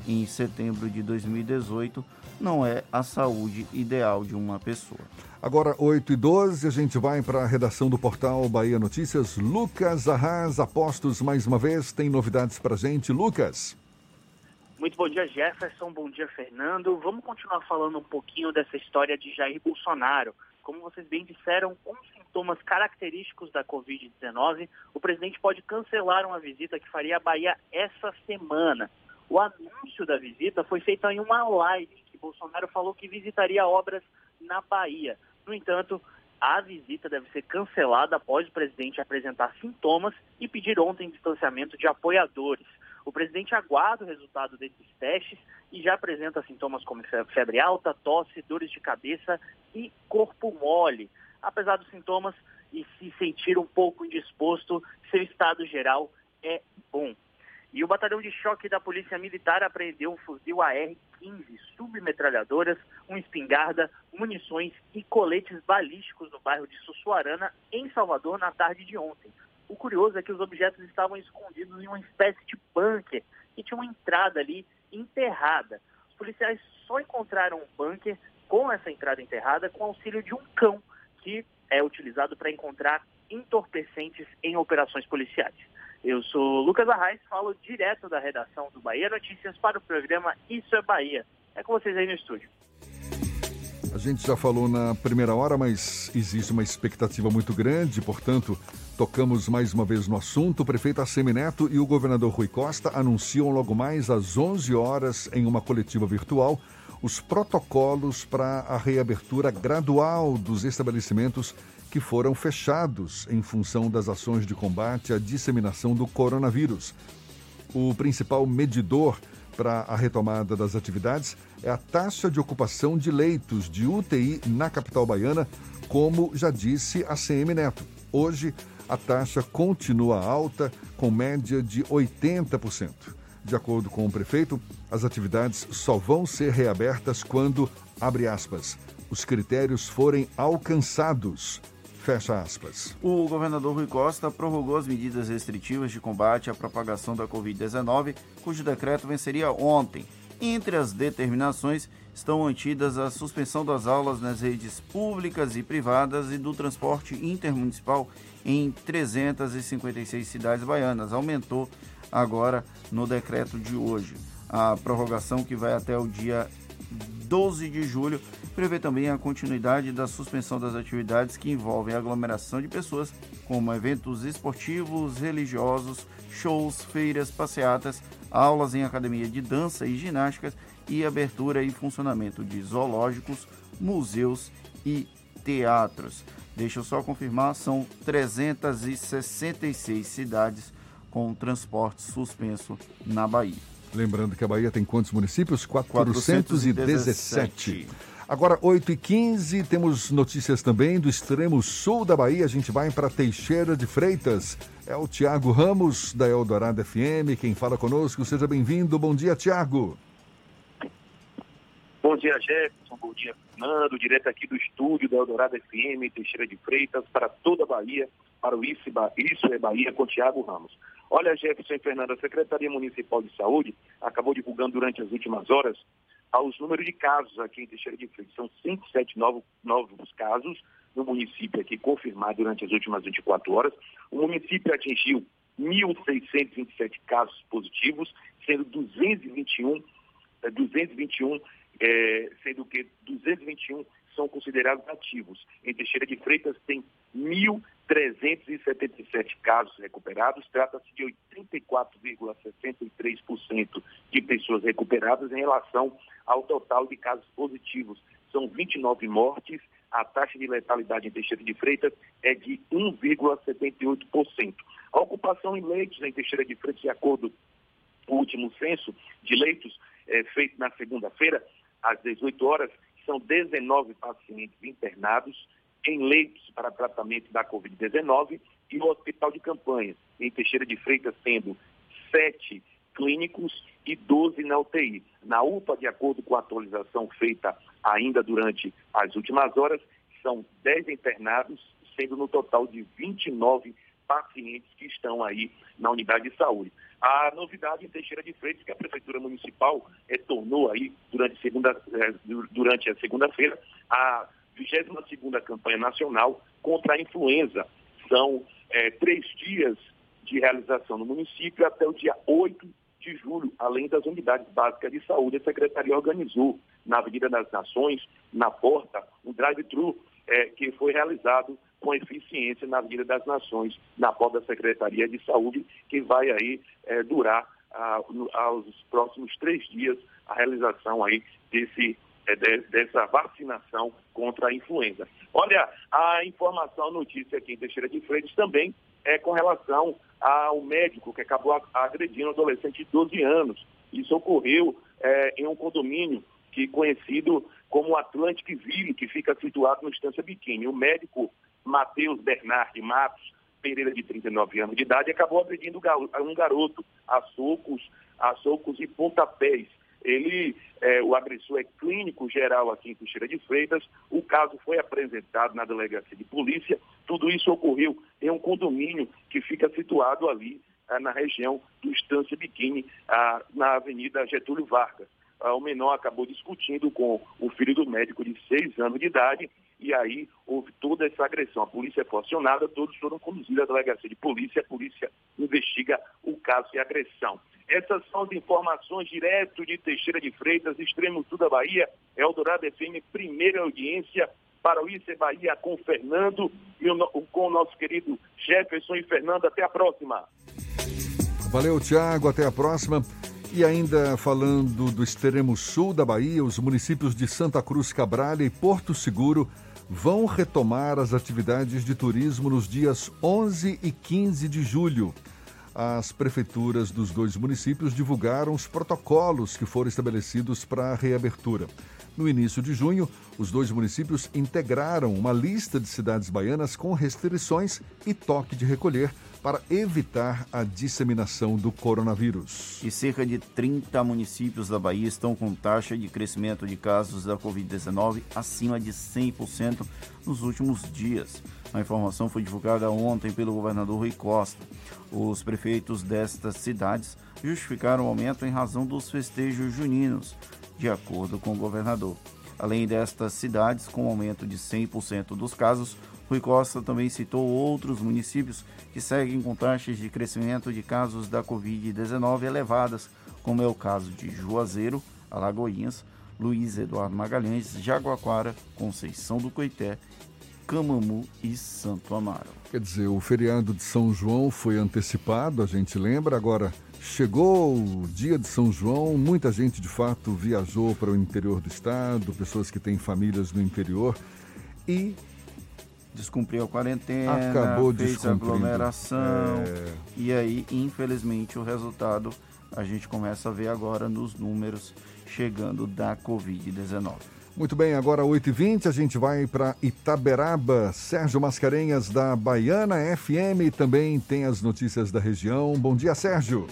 em setembro de 2018, não é a saúde ideal de uma pessoa. Agora, 8 e 12, a gente vai para a redação do portal Bahia Notícias. Lucas Arras, apostos mais uma vez, tem novidades para gente. Lucas. Muito bom dia, Jefferson. Bom dia, Fernando. Vamos continuar falando um pouquinho dessa história de Jair Bolsonaro. Como vocês bem disseram, com sintomas característicos da Covid-19, o presidente pode cancelar uma visita que faria à Bahia essa semana. O anúncio da visita foi feito em uma live que Bolsonaro falou que visitaria obras na Bahia. No entanto, a visita deve ser cancelada após o presidente apresentar sintomas e pedir ontem distanciamento de apoiadores. O presidente aguarda o resultado desses testes e já apresenta sintomas como febre alta, tosse, dores de cabeça e corpo mole apesar dos sintomas e se sentir um pouco indisposto, seu estado geral é bom. E o batalhão de choque da Polícia Militar apreendeu um fuzil AR-15, submetralhadoras, uma espingarda, munições e coletes balísticos no bairro de Sussuarana, em Salvador, na tarde de ontem. O curioso é que os objetos estavam escondidos em uma espécie de bunker que tinha uma entrada ali enterrada. Os policiais só encontraram um bunker com essa entrada enterrada com auxílio de um cão que é utilizado para encontrar entorpecentes em operações policiais. Eu sou Lucas Arraes, falo direto da redação do Bahia Notícias para o programa Isso é Bahia. É com vocês aí no estúdio. A gente já falou na primeira hora, mas existe uma expectativa muito grande, portanto, tocamos mais uma vez no assunto. O prefeito Assemineto e o governador Rui Costa anunciam logo mais às 11 horas, em uma coletiva virtual, os protocolos para a reabertura gradual dos estabelecimentos que foram fechados em função das ações de combate à disseminação do coronavírus. O principal medidor para a retomada das atividades é a taxa de ocupação de leitos de UTI na capital baiana, como já disse a CM Neto. Hoje, a taxa continua alta, com média de 80%. De acordo com o prefeito, as atividades só vão ser reabertas quando, abre aspas, os critérios forem alcançados. Fecha aspas. O governador Rui Costa prorrogou as medidas restritivas de combate à propagação da Covid-19, cujo decreto venceria ontem. Entre as determinações estão mantidas a suspensão das aulas nas redes públicas e privadas e do transporte intermunicipal em 356 cidades baianas. Aumentou agora no decreto de hoje. A prorrogação que vai até o dia 12 de julho prevê também a continuidade da suspensão das atividades que envolvem aglomeração de pessoas, como eventos esportivos, religiosos, shows, feiras, passeatas, aulas em academia de dança e ginásticas e abertura e funcionamento de zoológicos, museus e teatros. Deixa eu só confirmar, são 366 cidades com transporte suspenso na Bahia. Lembrando que a Bahia tem quantos municípios? 417. 417. Agora, 8 e 15 temos notícias também do extremo sul da Bahia. A gente vai para Teixeira de Freitas. É o Tiago Ramos, da Eldorado FM, quem fala conosco. Seja bem-vindo. Bom dia, Tiago. Bom dia, Jefferson. Bom dia, Fernando. Direto aqui do estúdio da Eldorado FM, Teixeira de Freitas, para toda a Bahia, para o Isso, é Bahia, com Tiago Ramos. Olha, Jefferson Fernando, a Secretaria Municipal de Saúde acabou divulgando durante as últimas horas aos números de casos aqui em Teixeira de Freitas. São 107 novos, novos casos no município aqui confirmados durante as últimas 24 horas. O município atingiu 1.627 casos positivos, sendo 221, 221 é, sendo que 221 são considerados ativos. Em Teixeira de Freitas tem 1.377 casos recuperados, trata-se de 84,63% de pessoas recuperadas em relação ao total de casos positivos. São 29 mortes, a taxa de letalidade em Teixeira de Freitas é de 1,78%. A ocupação em leitos em Teixeira de Freitas, de acordo com o último censo de leitos é, feito na segunda-feira, às 18 horas, são 19 pacientes internados em leitos para tratamento da Covid-19 e o hospital de campanha, em Teixeira de Freitas, sendo sete clínicos e 12 na UTI. Na UPA, de acordo com a atualização feita ainda durante as últimas horas, são 10 internados, sendo no total de 29 pacientes que estão aí na unidade de saúde. A novidade em Teixeira de Freitas que a Prefeitura Municipal retornou aí durante, segunda, eh, durante a segunda-feira a 22ª campanha nacional contra a influenza. São é, três dias de realização no município até o dia 8 de julho, além das unidades básicas de saúde. A Secretaria organizou na Avenida das Nações, na porta, um drive-thru é, que foi realizado com eficiência na Avenida das Nações, na porta da Secretaria de Saúde, que vai aí é, durar no, aos próximos três dias a realização aí desse é, de, dessa vacinação contra a influenza. Olha, a informação, a notícia aqui em Teixeira de Freitas também é com relação ao médico que acabou agredindo um adolescente de 12 anos. Isso ocorreu é, em um condomínio que conhecido como Atlantic Ville, que fica situado no Estância Biquíni. O médico Matheus Bernard Matos Pereira, de 39 anos de idade, acabou agredindo um garoto a socos, a socos e pontapés. Ele, é, o agressor é clínico geral aqui em Teixeira de Freitas. O caso foi apresentado na delegacia de polícia. Tudo isso ocorreu em um condomínio que fica situado ali ah, na região do Estância Biquíni, ah, na Avenida Getúlio Vargas. O menor acabou discutindo com o filho do médico de seis anos de idade e aí houve toda essa agressão. A polícia foi acionada, todos foram conduzidos à delegacia de polícia, a polícia investiga o caso de agressão. Essas são as informações direto de Teixeira de Freitas, extremo sul da Bahia, Eldorado FM, primeira audiência para o ICE Bahia com Fernando e com o nosso querido Jefferson e Fernando. Até a próxima. Valeu, Tiago. Até a próxima. E ainda falando do extremo sul da Bahia, os municípios de Santa Cruz Cabral e Porto Seguro vão retomar as atividades de turismo nos dias 11 e 15 de julho. As prefeituras dos dois municípios divulgaram os protocolos que foram estabelecidos para a reabertura. No início de junho, os dois municípios integraram uma lista de cidades baianas com restrições e toque de recolher para evitar a disseminação do coronavírus. E cerca de 30 municípios da Bahia estão com taxa de crescimento de casos da Covid-19 acima de 100% nos últimos dias. A informação foi divulgada ontem pelo governador Rui Costa. Os prefeitos destas cidades justificaram o aumento em razão dos festejos juninos, de acordo com o governador. Além destas cidades, com aumento de 100% dos casos, Rui Costa também citou outros municípios que seguem com taxas de crescimento de casos da Covid-19 elevadas, como é o caso de Juazeiro, Alagoinhas, Luiz Eduardo Magalhães, Jaguaquara, Conceição do Coité, Camamu e Santo Amaro. Quer dizer, o feriado de São João foi antecipado, a gente lembra, agora chegou o dia de São João, muita gente de fato viajou para o interior do estado, pessoas que têm famílias no interior e descumpriu a quarentena, Acabou fez aglomeração. É... E aí, infelizmente, o resultado a gente começa a ver agora nos números chegando da Covid-19. Muito bem, agora 8h20, a gente vai para Itaberaba. Sérgio Mascarenhas, da Baiana FM, também tem as notícias da região. Bom dia, Sérgio.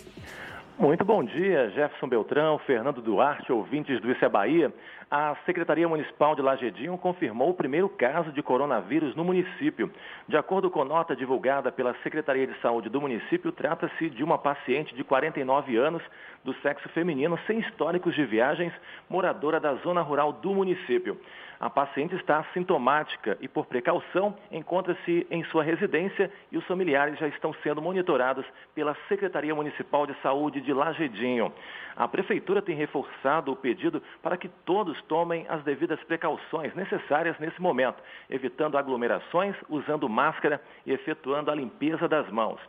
Muito bom dia, Jefferson Beltrão, Fernando Duarte, ouvintes do Isso é Bahia. A Secretaria Municipal de Lagedinho confirmou o primeiro caso de coronavírus no município. De acordo com nota divulgada pela Secretaria de Saúde do município, trata-se de uma paciente de 49 anos, do sexo feminino, sem históricos de viagens, moradora da zona rural do município. A paciente está assintomática e, por precaução, encontra-se em sua residência e os familiares já estão sendo monitorados pela Secretaria Municipal de Saúde de Lagedinho. A Prefeitura tem reforçado o pedido para que todos tomem as devidas precauções necessárias nesse momento, evitando aglomerações, usando máscara e efetuando a limpeza das mãos.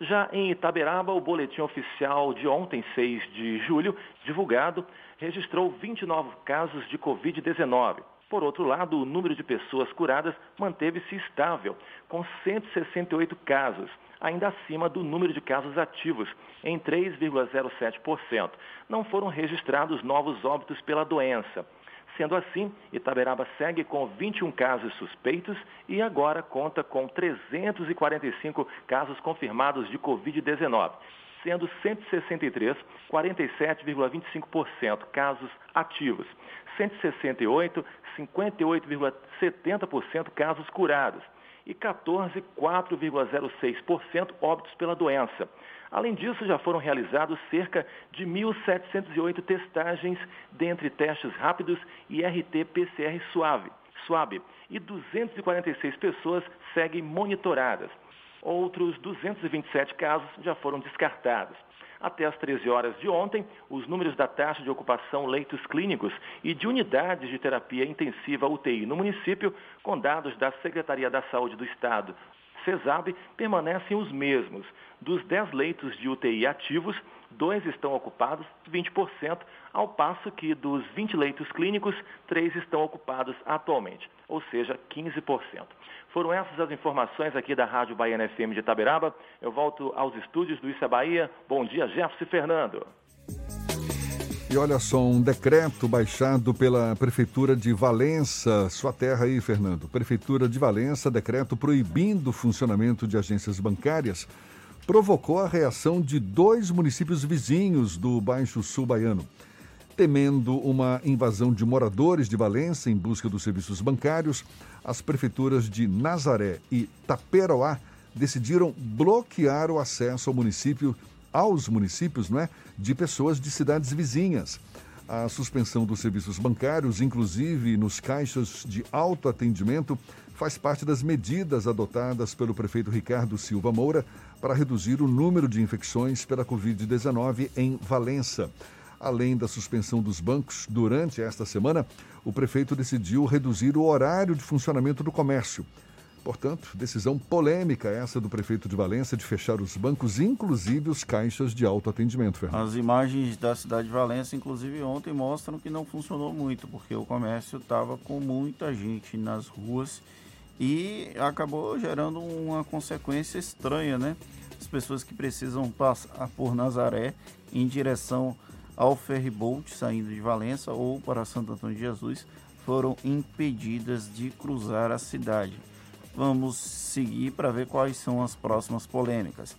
Já em Itaberaba, o boletim oficial de ontem, 6 de julho, divulgado, registrou 29 casos de Covid-19. Por outro lado, o número de pessoas curadas manteve-se estável, com 168 casos, ainda acima do número de casos ativos, em 3,07%. Não foram registrados novos óbitos pela doença. Sendo assim, Itaberaba segue com 21 casos suspeitos e agora conta com 345 casos confirmados de Covid-19, sendo 163, 47,25% casos ativos, 168, 58,70% casos curados e 14, 4,06% óbitos pela doença. Além disso, já foram realizados cerca de 1.708 testagens dentre testes rápidos e RT-PCR suave, suave, e 246 pessoas seguem monitoradas. Outros 227 casos já foram descartados. Até às 13 horas de ontem, os números da taxa de ocupação leitos clínicos e de unidades de terapia intensiva UTI no município, com dados da Secretaria da Saúde do Estado, CESAB, permanecem os mesmos. Dos 10 leitos de UTI ativos, dois estão ocupados, 20%, ao passo que dos 20 leitos clínicos, três estão ocupados atualmente, ou seja, 15%. Foram essas as informações aqui da Rádio Baiana FM de Itaberaba. Eu volto aos estúdios do é Bahia. Bom dia, Jefferson e Fernando. E olha só, um decreto baixado pela Prefeitura de Valença, sua terra aí, Fernando. Prefeitura de Valença, decreto proibindo o funcionamento de agências bancárias, provocou a reação de dois municípios vizinhos do Baixo Sul Baiano. Temendo uma invasão de moradores de Valença em busca dos serviços bancários, as prefeituras de Nazaré e Taperoá decidiram bloquear o acesso ao município, aos municípios, não é, de pessoas de cidades vizinhas. A suspensão dos serviços bancários, inclusive nos caixas de autoatendimento, faz parte das medidas adotadas pelo prefeito Ricardo Silva Moura para reduzir o número de infecções pela Covid-19 em Valença. Além da suspensão dos bancos durante esta semana, o prefeito decidiu reduzir o horário de funcionamento do comércio. Portanto, decisão polêmica essa do prefeito de Valença de fechar os bancos, inclusive os caixas de autoatendimento, Fernando. As imagens da cidade de Valença, inclusive ontem, mostram que não funcionou muito, porque o comércio estava com muita gente nas ruas e acabou gerando uma consequência estranha, né? As pessoas que precisam passar por Nazaré em direção ao ferryboat saindo de Valença ou para Santo Antônio de Jesus foram impedidas de cruzar a cidade. Vamos seguir para ver quais são as próximas polêmicas.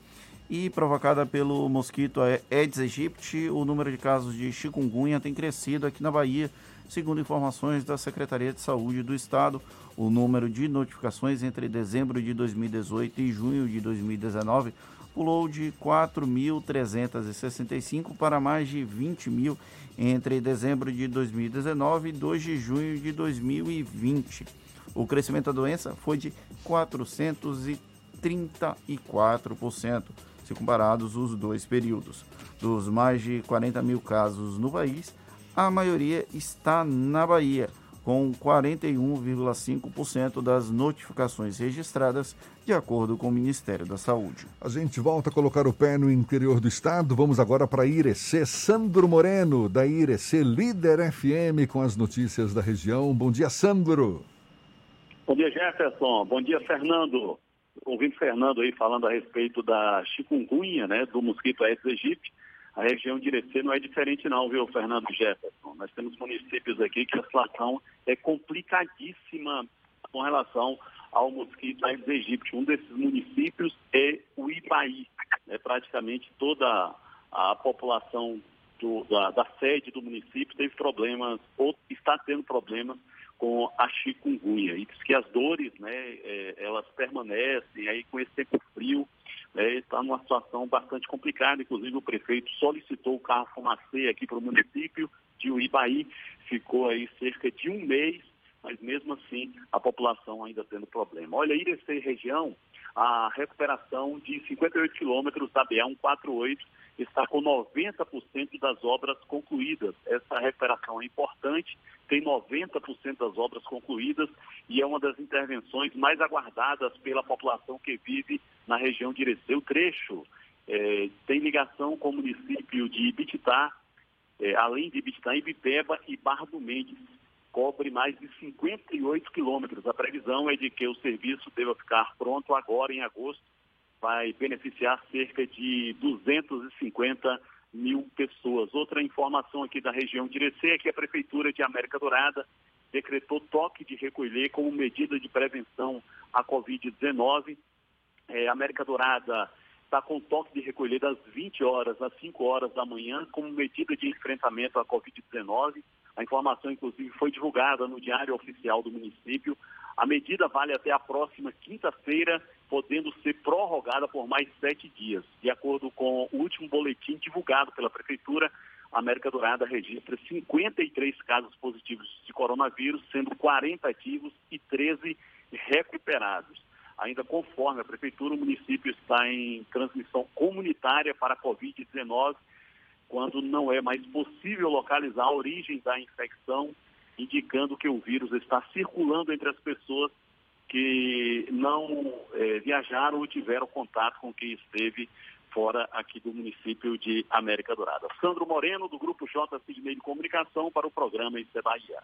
E provocada pelo mosquito Aedes aegypti, o número de casos de chikungunya tem crescido aqui na Bahia. Segundo informações da Secretaria de Saúde do Estado, o número de notificações entre dezembro de 2018 e junho de 2019 pulou de 4.365 para mais de 20 mil entre dezembro de 2019 e 2 de junho de 2020. O crescimento da doença foi de 434%, se comparados os dois períodos. Dos mais de 40 mil casos no país, a maioria está na Bahia, com 41,5% das notificações registradas, de acordo com o Ministério da Saúde. A gente volta a colocar o pé no interior do estado. Vamos agora para Irecê. Sandro Moreno, da Irecê, líder FM, com as notícias da região. Bom dia, Sandro. Bom dia, Jefferson. Bom dia, Fernando. Ouvindo Fernando aí falando a respeito da chikungunya, né, do mosquito Aedes aegypti. A região de Irecê não é diferente não, viu, Fernando Jefferson? Nós temos municípios aqui que a situação é complicadíssima com relação ao mosquito Aedes aegypti. Um desses municípios é o Ibaí. É praticamente toda a população do, da, da, sede do município teve problemas, ou está tendo problemas com a chikungunya. E diz que as dores, né, é, elas permanecem aí com esse tempo frio, é, está numa situação bastante complicada. Inclusive, o prefeito solicitou o carro fumacê aqui para o município de Uibaí, ficou aí cerca de um mês, mas mesmo assim a população ainda tendo problema. Olha, Irecê região, a recuperação de 58 quilômetros da BA-148 está com 90% das obras concluídas. Essa recuperação é importante, tem 90% das obras concluídas e é uma das intervenções mais aguardadas pela população que vive na região de Irecê. O trecho é, tem ligação com o município de Ibititá, é, além de Ibititá, Ibipeba e Barra do Mendes. Cobre mais de 58 quilômetros. A previsão é de que o serviço deva ficar pronto agora em agosto vai beneficiar cerca de 250 mil pessoas. Outra informação aqui da região de Irecê é que a Prefeitura de América Dourada decretou toque de recolher como medida de prevenção à Covid-19. É, América Dourada está com toque de recolher das 20 horas às 5 horas da manhã como medida de enfrentamento à Covid-19. A informação, inclusive, foi divulgada no Diário Oficial do município. A medida vale até a próxima quinta-feira, podendo ser prorrogada por mais sete dias. De acordo com o último boletim divulgado pela Prefeitura, a América Dourada registra 53 casos positivos de coronavírus, sendo 40 ativos e 13 recuperados. Ainda conforme a Prefeitura, o município está em transmissão comunitária para a Covid-19, quando não é mais possível localizar a origem da infecção indicando que o vírus está circulando entre as pessoas que não é, viajaram ou tiveram contato com quem esteve fora aqui do município de América Dourada. Sandro Moreno, do Grupo J Sidney de Comunicação, para o programa Isso é Bahia.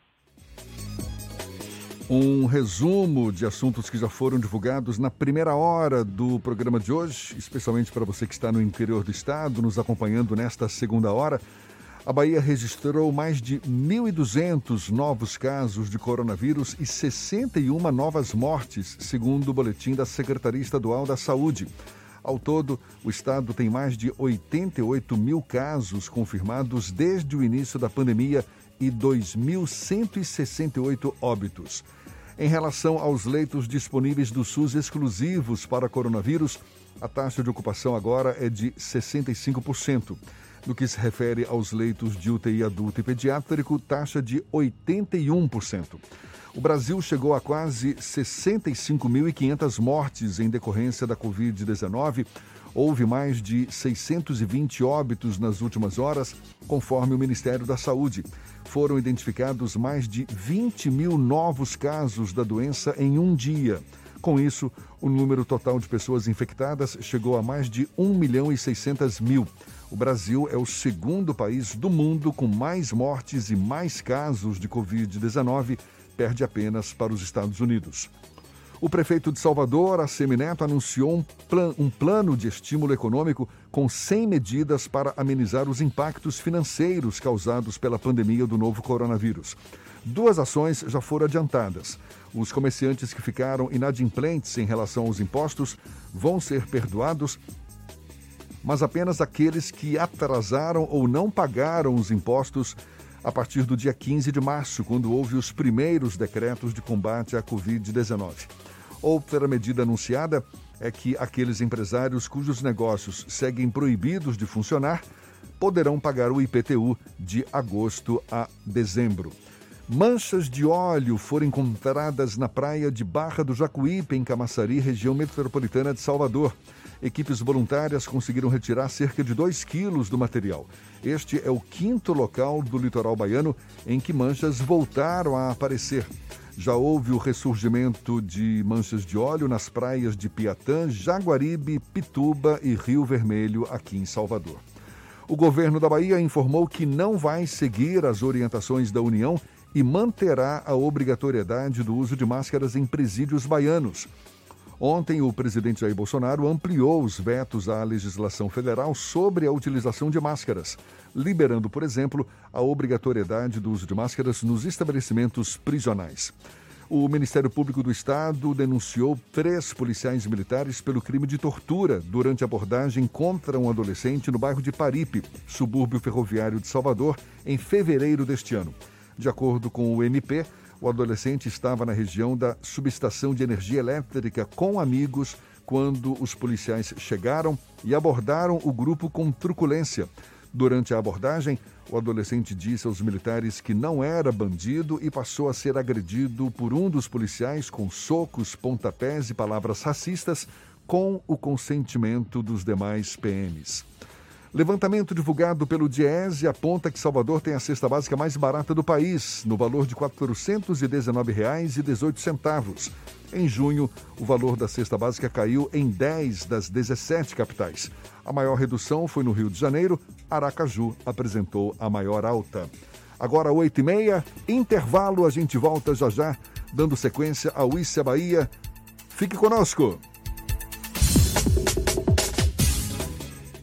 Um resumo de assuntos que já foram divulgados na primeira hora do programa de hoje, especialmente para você que está no interior do estado, nos acompanhando nesta segunda hora. A Bahia registrou mais de 1.200 novos casos de coronavírus e 61 novas mortes, segundo o boletim da Secretaria Estadual da Saúde. Ao todo, o estado tem mais de 88 mil casos confirmados desde o início da pandemia e 2.168 óbitos. Em relação aos leitos disponíveis do SUS exclusivos para coronavírus, a taxa de ocupação agora é de 65%. No que se refere aos leitos de UTI adulto e pediátrico, taxa de 81%. O Brasil chegou a quase 65.500 mortes em decorrência da Covid-19. Houve mais de 620 óbitos nas últimas horas, conforme o Ministério da Saúde. Foram identificados mais de 20 mil novos casos da doença em um dia. Com isso, o número total de pessoas infectadas chegou a mais de 1 milhão e 600 mil. O Brasil é o segundo país do mundo com mais mortes e mais casos de Covid-19, perde apenas para os Estados Unidos. O prefeito de Salvador, Assemineto, anunciou um, plan um, plano de estímulo econômico com 100 medidas para amenizar os impactos financeiros causados pela pandemia do novo coronavírus. Duas ações já foram adiantadas. Os comerciantes que ficaram inadimplentes em relação aos impostos vão ser perdoados mas apenas aqueles que atrasaram ou não pagaram os impostos a partir do dia 15 de março, quando houve os primeiros decretos de combate à Covid-19. Outra medida anunciada é que aqueles empresários cujos negócios seguem proibidos de funcionar poderão pagar o IPTU de agosto a dezembro. Manchas de óleo foram encontradas na praia de Barra do Jacuípe, em Camaçari, região metropolitana de Salvador. Equipes voluntárias conseguiram retirar cerca de 2 quilos do material. Este é o quinto local do litoral baiano em que manchas voltaram a aparecer. Já houve o ressurgimento de manchas de óleo nas praias de Piatã, Jaguaribe, Pituba e Rio Vermelho, aqui em Salvador. O governo da Bahia informou que não vai seguir as orientações da União e manterá a obrigatoriedade do uso de máscaras em presídios baianos. Ontem, o presidente Jair Bolsonaro ampliou os vetos à legislação federal sobre a utilização de máscaras, liberando, por exemplo, a obrigatoriedade do uso de máscaras nos estabelecimentos prisionais. O Ministério Público do Estado denunciou três policiais militares pelo crime de tortura durante abordagem contra um adolescente no bairro de Paripe, subúrbio ferroviário de Salvador, em fevereiro deste ano. De acordo com o MP, o adolescente estava na região da subestação de energia elétrica com amigos quando os policiais chegaram e abordaram o grupo com truculência. Durante a abordagem, o adolescente disse aos militares que não era bandido e passou a ser agredido por um dos policiais com socos, pontapés e palavras racistas, com o consentimento dos demais PMs. Levantamento divulgado pelo Diese aponta que Salvador tem a cesta básica mais barata do país, no valor de R$ 419,18. Em junho, o valor da cesta básica caiu em 10 das 17 capitais. A maior redução foi no Rio de Janeiro. Aracaju apresentou a maior alta. Agora, 8h30, intervalo, a gente volta já já, dando sequência ao Issa Bahia. Fique conosco!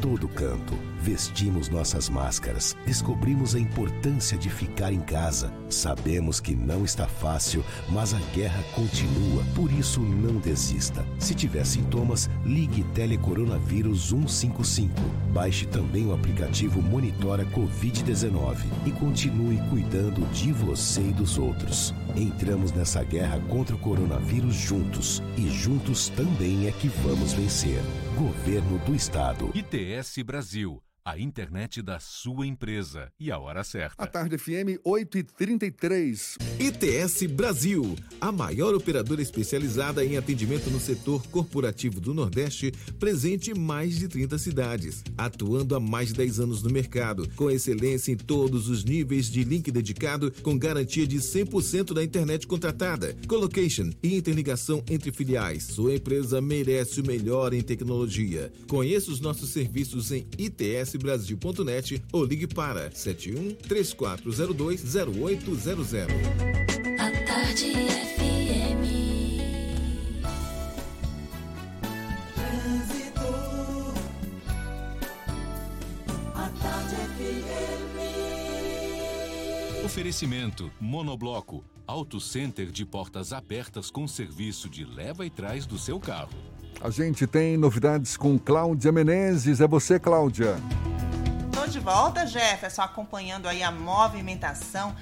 todo canto. Vestimos nossas máscaras, descobrimos a importância de ficar em casa. Sabemos que não está fácil, mas a guerra continua, por isso não desista. Se tiver sintomas, ligue Telecoronavírus 155. Baixe também o aplicativo Monitora Covid-19 e continue cuidando de você e dos outros. Entramos nessa guerra contra o coronavírus juntos e juntos também é que vamos vencer. Governo do Estado. ITS Brasil. A internet da sua empresa. E a hora certa. A tarde FM 8 e 33 ITS Brasil, a maior operadora especializada em atendimento no setor corporativo do Nordeste, presente em mais de 30 cidades, atuando há mais de 10 anos no mercado, com excelência em todos os níveis de link dedicado, com garantia de 100% da internet contratada, colocation e interligação entre filiais. Sua empresa merece o melhor em tecnologia. Conheça os nossos serviços em ITS brasil.net ou ligue para 71 3402 0800. A tarde FM. Trânsito. A tarde FM. Oferecimento Monobloco. Auto Center de portas abertas com serviço de leva e trás do seu carro. A gente tem novidades com Cláudia Menezes. É você, Cláudia. Tô de volta, Jefferson, acompanhando aí a movimentação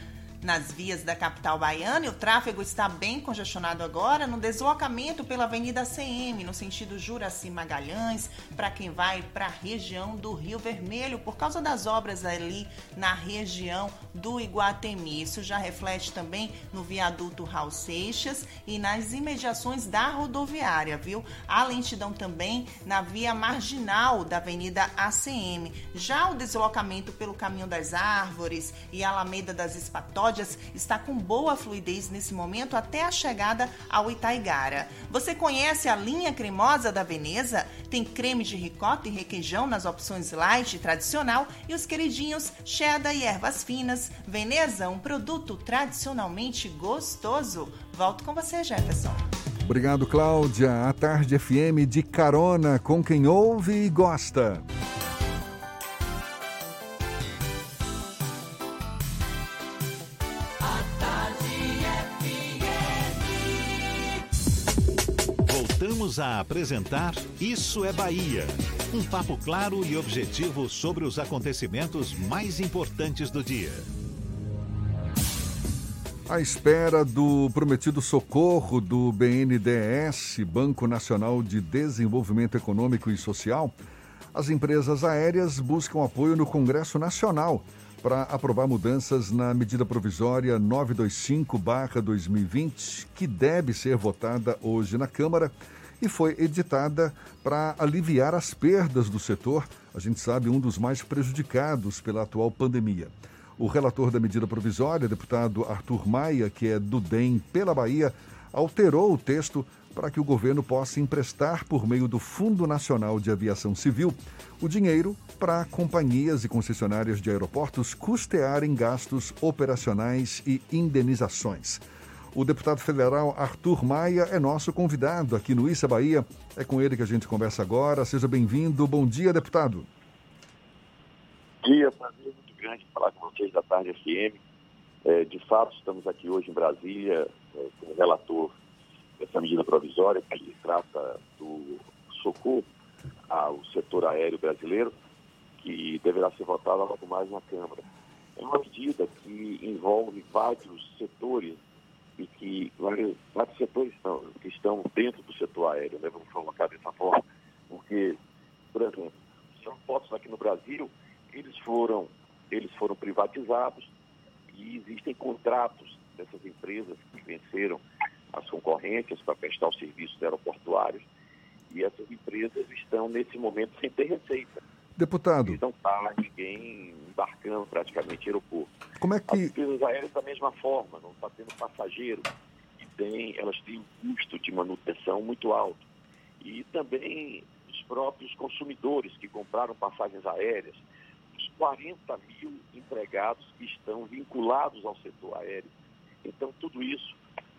nas vias da capital baiana e o tráfego está bem congestionado agora no deslocamento pela Avenida CM, no sentido Juraci Magalhães, para quem vai para a região do Rio Vermelho, por causa das obras ali na região do Iguatemi. Isso já reflete também no viaduto Raul Seixas e nas imediações da rodoviária, viu? Há lentidão também na via marginal da Avenida ACM. Já o deslocamento pelo Caminho das Árvores e Alameda das Espatódias Está com boa fluidez nesse momento até a chegada ao Itaigara. Você conhece a linha cremosa da Veneza? Tem creme de ricota e requeijão nas opções light e tradicional e os queridinhos cheddar e ervas finas. Veneza, um produto tradicionalmente gostoso. Volto com você, Jefferson. Obrigado, Cláudia. A Tarde FM de carona com quem ouve e gosta. Voltamos a apresentar Isso é Bahia. Um papo claro e objetivo sobre os acontecimentos mais importantes do dia. À espera do prometido socorro do BNDES, Banco Nacional de Desenvolvimento Econômico e Social, as empresas aéreas buscam apoio no Congresso Nacional para aprovar mudanças na medida provisória 925-2020, que deve ser votada hoje na Câmara e foi editada para aliviar as perdas do setor, a gente sabe, um dos mais prejudicados pela atual pandemia. O relator da medida provisória, deputado Arthur Maia, que é do DEM pela Bahia, alterou o texto para que o governo possa emprestar, por meio do Fundo Nacional de Aviação Civil, o dinheiro para companhias e concessionárias de aeroportos custearem gastos operacionais e indenizações. O deputado federal Arthur Maia é nosso convidado aqui no Issa Bahia. É com ele que a gente conversa agora. Seja bem-vindo. Bom dia, deputado. Bom dia, prazer muito grande falar com vocês da Tarde FM. É, de fato, estamos aqui hoje em Brasília é, como relator dessa medida provisória que trata do socorro ao setor aéreo brasileiro, que deverá ser votada logo mais na Câmara. É uma medida que envolve vários setores e que vários, vários setores estão, que estão dentro do setor aéreo, né? vamos colocar dessa forma, porque, por exemplo, os aeroportos aqui no Brasil, eles foram, eles foram privatizados e existem contratos dessas empresas que venceram as concorrências para prestar os serviços aeroportuários e essas empresas estão, nesse momento, sem ter receita. Deputado. Não está ninguém embarcando praticamente aeroporto. Como é que. As empresas aéreas da mesma forma, não está tendo passageiro. E tem, elas têm um custo de manutenção muito alto. E também os próprios consumidores que compraram passagens aéreas, os 40 mil empregados que estão vinculados ao setor aéreo. Então, tudo isso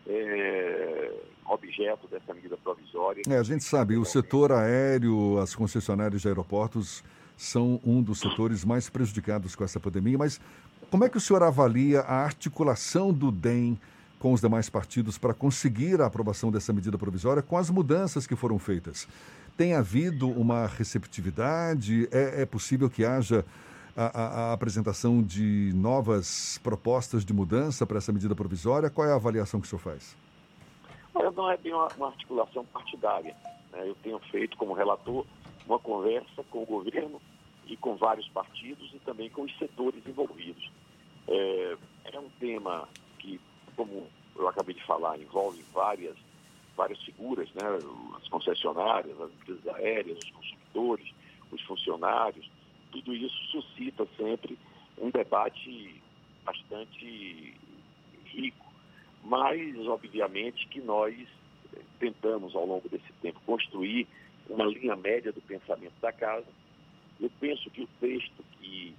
é objeto dessa medida provisória. É, a gente sabe, o setor aéreo, as concessionárias de aeroportos são um dos setores mais prejudicados com essa pandemia, mas como é que o senhor avalia a articulação do DEM com os demais partidos para conseguir a aprovação dessa medida provisória com as mudanças que foram feitas? Tem havido uma receptividade? É, é possível que haja a, a, a, apresentação de novas propostas de mudança para essa medida provisória? Qual é a avaliação que o senhor faz? Não é bem uma, uma articulação partidária. Né? Eu tenho feito, como relator, uma conversa com o governo e com vários partidos e também com os setores envolvidos. É, é um tema que, como eu acabei de falar, envolve várias, várias figuras, né? as concessionárias, as empresas aéreas, os consumidores, os funcionários. Tudo isso suscita sempre um debate bastante rico. Mas, obviamente, que nós tentamos, ao longo desse tempo, construir uma linha média do pensamento da casa. Eu penso que o texto que,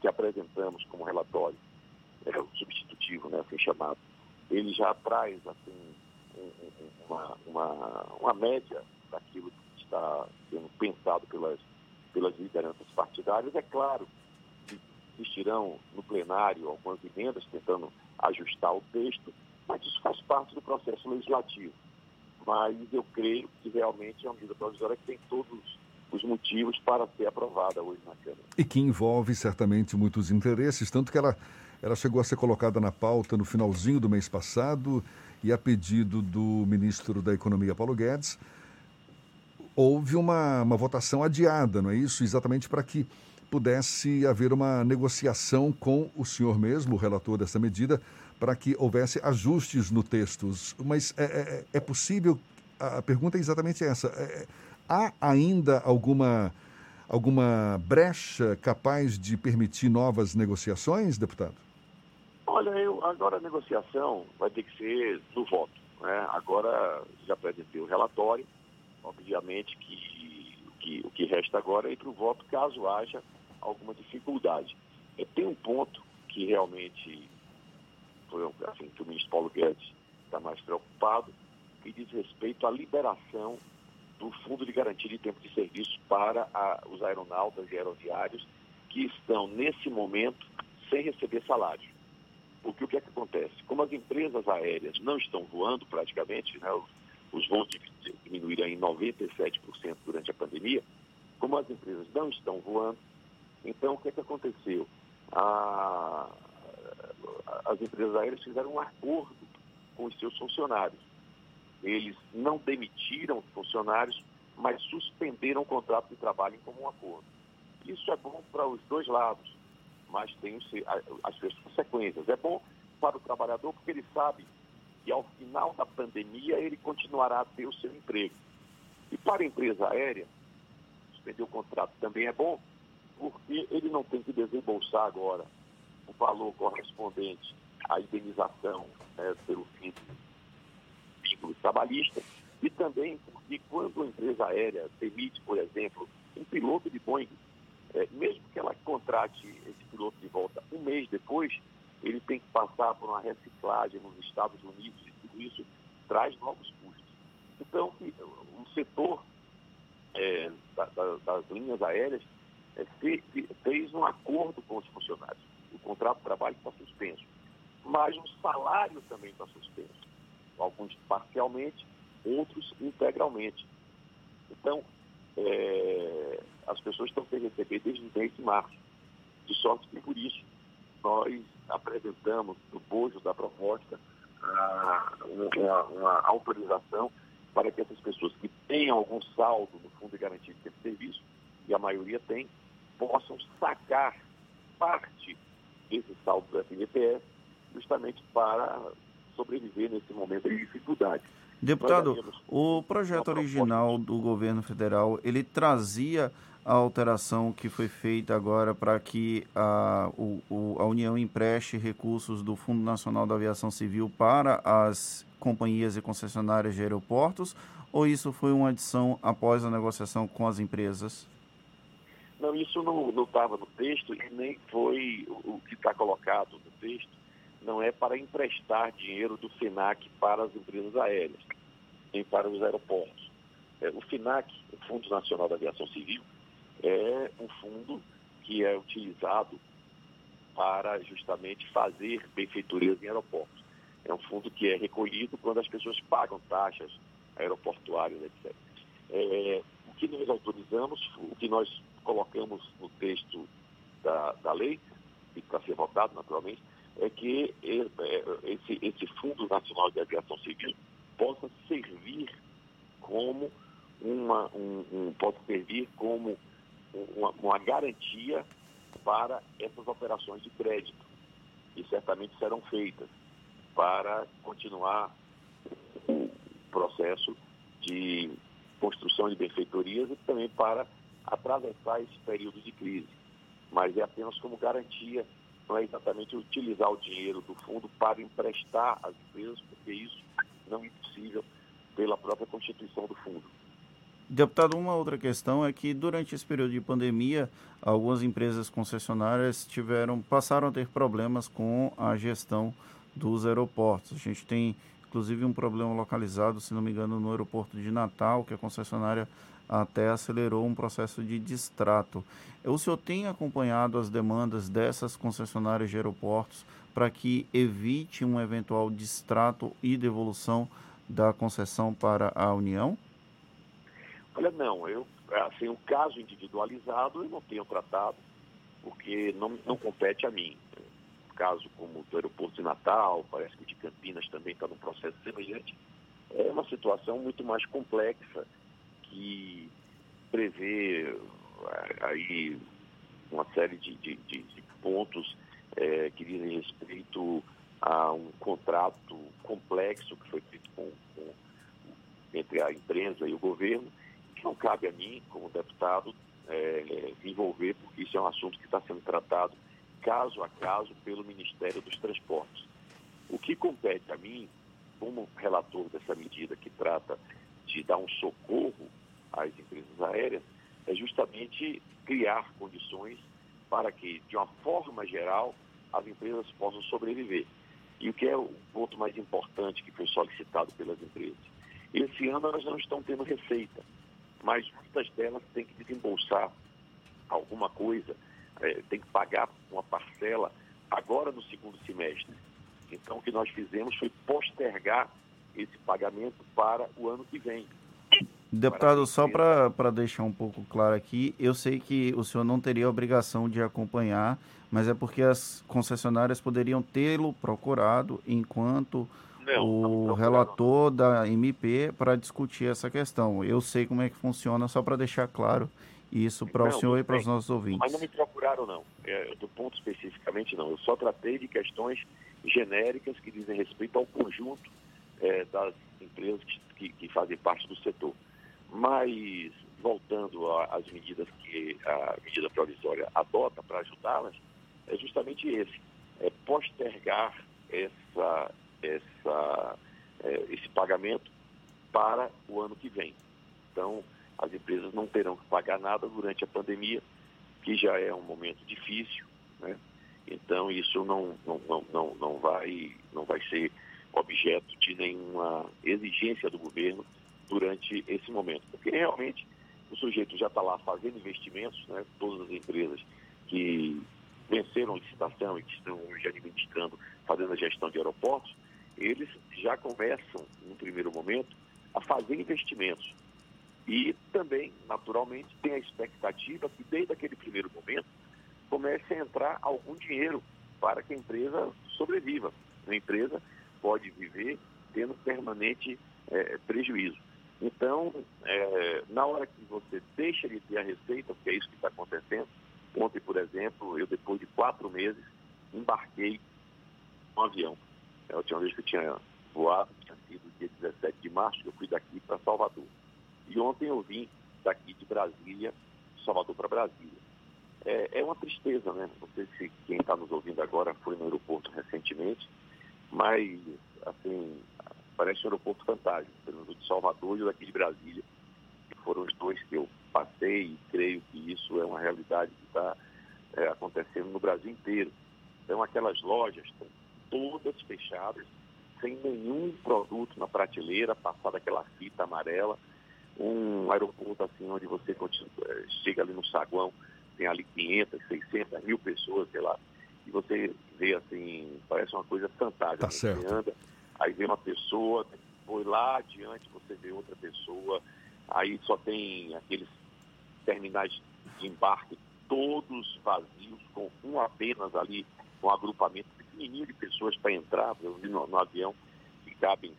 que apresentamos como relatório, é, o substitutivo, né, assim chamado, ele já traz assim, uma, uma, uma média daquilo que está sendo pensado pelas, pelas lideranças partidárias. É claro que existirão no plenário algumas emendas tentando ajustar o texto, mas isso faz parte do processo legislativo mas eu creio que realmente é uma medida provisória que tem todos os motivos para ser aprovada hoje na Câmara. E que envolve certamente muitos interesses, tanto que ela, ela chegou a ser colocada na pauta no finalzinho do mês passado e a pedido do ministro da Economia, Paulo Guedes, houve uma, uma votação adiada, não é isso? Exatamente para que pudesse haver uma negociação com o senhor mesmo, o relator dessa medida, para que houvesse ajustes no texto. Mas é, é, é, possível, a pergunta é exatamente essa, é, há ainda alguma, alguma brecha capaz de permitir novas negociações, deputado? Olha, eu, agora a negociação vai ter que ser no voto. Né? Agora já apresentei o relatório, obviamente que, que o que resta agora é ir para o voto caso haja alguma dificuldade. Tem um ponto que realmente foi assim, que o ministro Paulo Guedes está mais preocupado, que diz respeito à liberação do Fundo de Garantia de Tempo de Serviço para a, os aeronautas e aeroviários que estão, nesse momento, sem receber salário. Porque o que é que acontece? Como as empresas aéreas não estão voando praticamente, né, os, os voos diminuíram em 97% durante a pandemia, como as empresas não estão voando, então o que é que aconteceu? A, as empresas aéreas fizeram um acordo com os seus funcionários. Eles não demitiram os funcionários, mas suspenderam o contrato de trabalho em comum acordo. Isso é bom para os dois lados, mas tem as suas consequências. É bom para o trabalhador porque ele sabe que ao final da pandemia ele continuará a ter o seu emprego. E para a empresa aérea, suspender o contrato também é bom, porque ele não tem que desembolsar agora o valor correspondente à indenização né, pelo fim do vínculo trabalhista e também porque quando a empresa aérea demite, por exemplo, um piloto de Boeing é, mesmo que ela contrate esse piloto de volta um mês depois, ele tem que passar por uma reciclagem nos Estados Unidos e tudo isso traz novos custos. Então, o setor é, da, da, das linhas aéreas é, fez, fez um acordo com os funcionários. O contrato de trabalho está suspenso, mas o salário também está suspenso. Alguns parcialmente, outros integralmente. Então, é, as pessoas estão sem receber desde o mês de março. De sorte que, por isso, nós apresentamos no bojo da proposta uma, uma, autorização para que essas pessoas que tenham algum saldo no Fundo de Garantia de Serviço, e a maioria tem, possam sacar parte desse saldo do FGTS justamente para sobreviver nesse momento de dificuldade. Deputado, o projeto original do governo federal, ele trazia a alteração que foi feita agora para que a, o, a União empreste recursos do Fundo Nacional da Aviação Civil para as companhias e concessionárias de aeroportos, ou isso foi uma adição após a negociação com as empresas? Não, isso não estava no texto e nem foi o que está colocado no texto não é para emprestar dinheiro do FINAC para as empresas aéreas, nem para os aeroportos. É, o FINAC, o Fundo Nacional da Aviação Civil, é um fundo que é utilizado para justamente fazer benfeitorias em aeroportos. É um fundo que é recolhido quando as pessoas pagam taxas aeroportuárias, etc. É, o que nós autorizamos, o que nós colocamos no texto da, da lei, e para ser votado naturalmente, é que é, esse, esse Fundo Nacional de Aviação Civil possa servir como uma, um, um possa servir como uma, uma, garantia para essas operações de crédito, que certamente serão feitas para continuar o processo de construção de benfeitorias e também para atravessar esse período de crise. Mas é apenas como garantia é exatamente utilizar o dinheiro do fundo para emprestar às empresas, porque isso não é possível pela própria constituição do fundo. Deputado, uma outra questão é que durante esse período de pandemia, algumas empresas concessionárias tiveram, passaram a ter problemas com a gestão dos aeroportos. A gente tem inclusive um problema localizado, se não me engano, no aeroporto de Natal, que a concessionária até acelerou um processo de distrato. O senhor tem acompanhado as demandas dessas concessionárias de aeroportos para que evite um eventual distrato e devolução da concessão para a União? Olha, não, eu, assim, um caso individualizado eu não tenho tratado, porque não, não compete a mim. Caso como do aeroporto de Natal, parece que o de Campinas também está num processo semelhante, é uma situação muito mais complexa que prevê é, aí uma série de, de, de, de pontos é, que dizem respeito a um contrato complexo que foi feito com, com, entre a empresa e o governo, que não cabe a mim, como deputado, é, envolver, porque isso é um assunto que está sendo tratado caso a caso pelo Ministério dos Transportes. O que compete a mim, como relator dessa medida que trata de dar um socorro às empresas aéreas, é justamente criar condições para que, de uma forma geral, as empresas possam sobreviver. E o que é o ponto mais importante que foi solicitado pelas empresas? Esse ano elas não estão tendo receita, mas muitas delas têm que desembolsar alguma coisa, é, tem que pagar uma parcela agora no segundo semestre. Então, o que nós fizemos foi postergar esse pagamento para o ano que vem. Deputado, só para deixar um pouco claro aqui, eu sei que o senhor não teria obrigação de acompanhar, mas é porque as concessionárias poderiam tê-lo procurado enquanto não, o não relator da MP para discutir essa questão. Eu sei como é que funciona, só para deixar claro isso para o senhor e para os nossos ouvintes. Mas não me procuraram, não. É, do ponto especificamente, não. Eu só tratei de questões genéricas que dizem respeito ao conjunto é, das empresas que, que fazem parte do setor. Mas, voltando às medidas que a medida provisória adota para ajudá-las, é justamente esse, é postergar essa, essa, é, esse pagamento para o ano que vem. Então, as empresas não terão que pagar nada durante a pandemia, que já é um momento difícil, né? Então, isso não, não, não, não, não, vai, não vai ser objeto de nenhuma exigência do governo durante esse momento. Porque realmente o sujeito já está lá fazendo investimentos, né? todas as empresas que venceram a licitação e que estão hoje administrando, fazendo a gestão de aeroportos, eles já começam, no primeiro momento, a fazer investimentos. E também, naturalmente, tem a expectativa que desde aquele primeiro momento comece a entrar algum dinheiro para que a empresa sobreviva. A empresa pode viver tendo permanente é, prejuízo. Então, é, na hora que você deixa de ter a receita, porque é isso que está acontecendo, ontem, por exemplo, eu depois de quatro meses embarquei um avião. É a última vez que eu tinha voado, tinha sido dia 17 de março, eu fui daqui para Salvador. E ontem eu vim daqui de Brasília, Salvador para Brasília. É, é, uma tristeza, né? Não sei se quem está nos ouvindo agora foi no aeroporto recentemente, mas, assim, parece um aeroporto fantástico, pelo de Salvador e o daqui de Brasília, que foram os dois que eu passei e creio que isso é uma realidade que está é, acontecendo no Brasil inteiro. Então, aquelas lojas estão todas fechadas, sem nenhum produto na prateleira, passada aquela fita amarela, um aeroporto assim onde você é, chega ali no saguão, tem ali 500, 600, mil pessoas, sei lá, e você vê assim, parece uma coisa fantástica. Tá certo. Você anda, aí vem uma pessoa, foi lá adiante, você vê outra pessoa, aí só tem aqueles terminais de embarque todos vazios, com um apenas ali, um agrupamento pequenininho de pessoas para entrar no, no avião.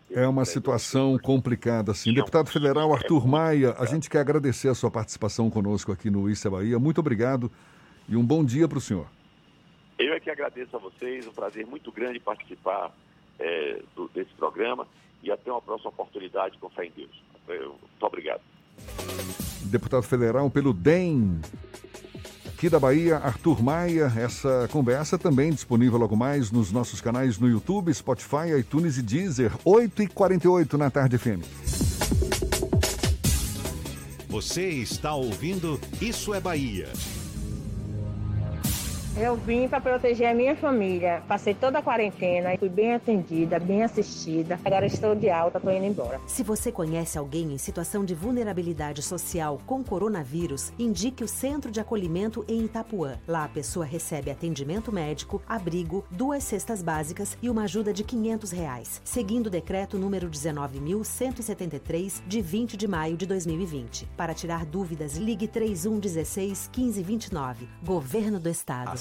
É uma situação complicada, sim. Deputado Federal Arthur Maia, a gente quer agradecer a sua participação conosco aqui no Issa Bahia. Muito obrigado e um bom dia para o senhor. Eu é que agradeço a vocês, um prazer muito grande participar é, do, desse programa e até uma próxima oportunidade com fé em Deus. Muito obrigado. Deputado federal pelo DEM, aqui da Bahia, Arthur Maia. Essa conversa também disponível logo mais nos nossos canais no YouTube, Spotify, iTunes e Deezer, 8h48 na tarde FM. Você está ouvindo Isso é Bahia. Eu vim para proteger a minha família. Passei toda a quarentena e fui bem atendida, bem assistida. Agora estou de alta, estou indo embora. Se você conhece alguém em situação de vulnerabilidade social com coronavírus, indique o Centro de Acolhimento em Itapuã. Lá a pessoa recebe atendimento médico, abrigo, duas cestas básicas e uma ajuda de 500 reais, seguindo o decreto número 19.173 de 20 de maio de 2020. Para tirar dúvidas, ligue 3116 1529. Governo do Estado.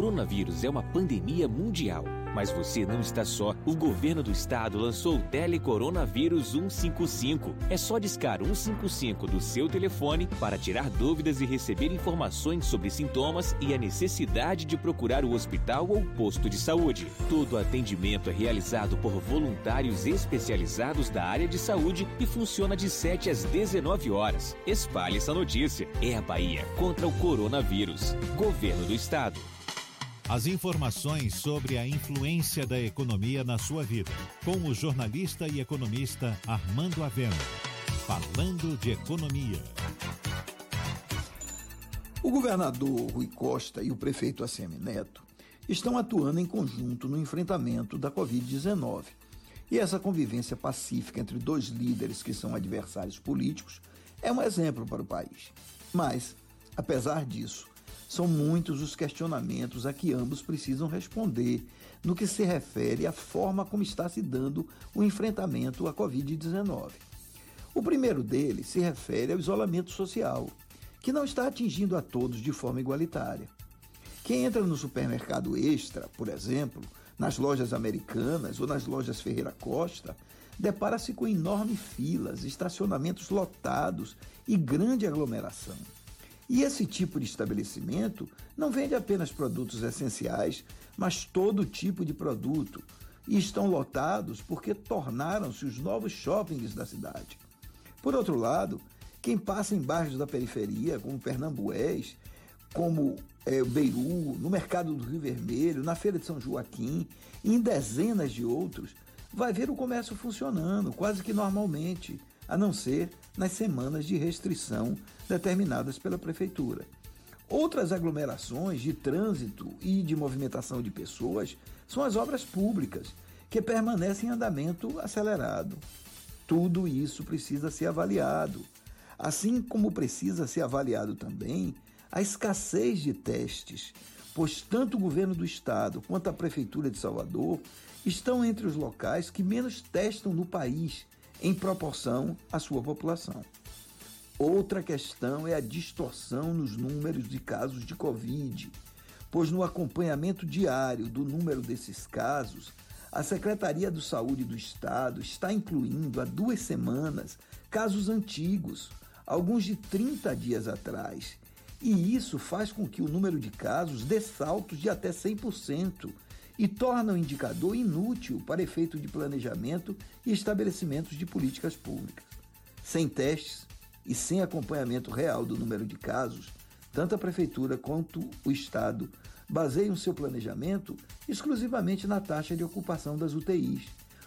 coronavírus é uma pandemia mundial, mas você não está só. O governo do estado lançou o Telecoronavírus 155. É só discar 155 do seu telefone para tirar dúvidas e receber informações sobre sintomas e a necessidade de procurar o hospital ou posto de saúde. Todo atendimento é realizado por voluntários especializados da área de saúde e funciona de 7 às 19 horas. Espalhe essa notícia. É a Bahia contra o coronavírus. Governo do Estado. As informações sobre a influência da economia na sua vida, com o jornalista e economista Armando Avena. Falando de economia. O governador Rui Costa e o prefeito ACM Neto estão atuando em conjunto no enfrentamento da Covid-19. E essa convivência pacífica entre dois líderes que são adversários políticos é um exemplo para o país. Mas, apesar disso, são muitos os questionamentos a que ambos precisam responder no que se refere à forma como está se dando o enfrentamento à Covid-19. O primeiro deles se refere ao isolamento social, que não está atingindo a todos de forma igualitária. Quem entra no supermercado Extra, por exemplo, nas lojas americanas ou nas lojas Ferreira Costa, depara-se com enormes filas, estacionamentos lotados e grande aglomeração. E esse tipo de estabelecimento não vende apenas produtos essenciais, mas todo tipo de produto. E estão lotados porque tornaram-se os novos shoppings da cidade. Por outro lado, quem passa em bairros da periferia, como Pernambués, como é, Beiru, no Mercado do Rio Vermelho, na Feira de São Joaquim e em dezenas de outros, vai ver o comércio funcionando quase que normalmente, a não ser nas semanas de restrição determinadas pela Prefeitura. Outras aglomerações de trânsito e de movimentação de pessoas são as obras públicas, que permanecem em andamento acelerado. Tudo isso precisa ser avaliado, assim como precisa ser avaliado também a escassez de testes, pois tanto o governo do estado quanto a prefeitura de Salvador estão entre os locais que menos testam no país em proporção à sua população. Outra questão é a distorção nos números de casos de Covid, pois no acompanhamento diário do número desses casos, a Secretaria do Saúde do Estado está incluindo há duas semanas casos antigos, alguns de 30 dias atrás. E isso faz com que o número de casos dê saltos de até 100% e torna o indicador inútil para efeito de planejamento e estabelecimentos de políticas públicas. Sem testes e sem acompanhamento real do número de casos, tanto a Prefeitura quanto o Estado baseiam seu planejamento exclusivamente na taxa de ocupação das UTIs,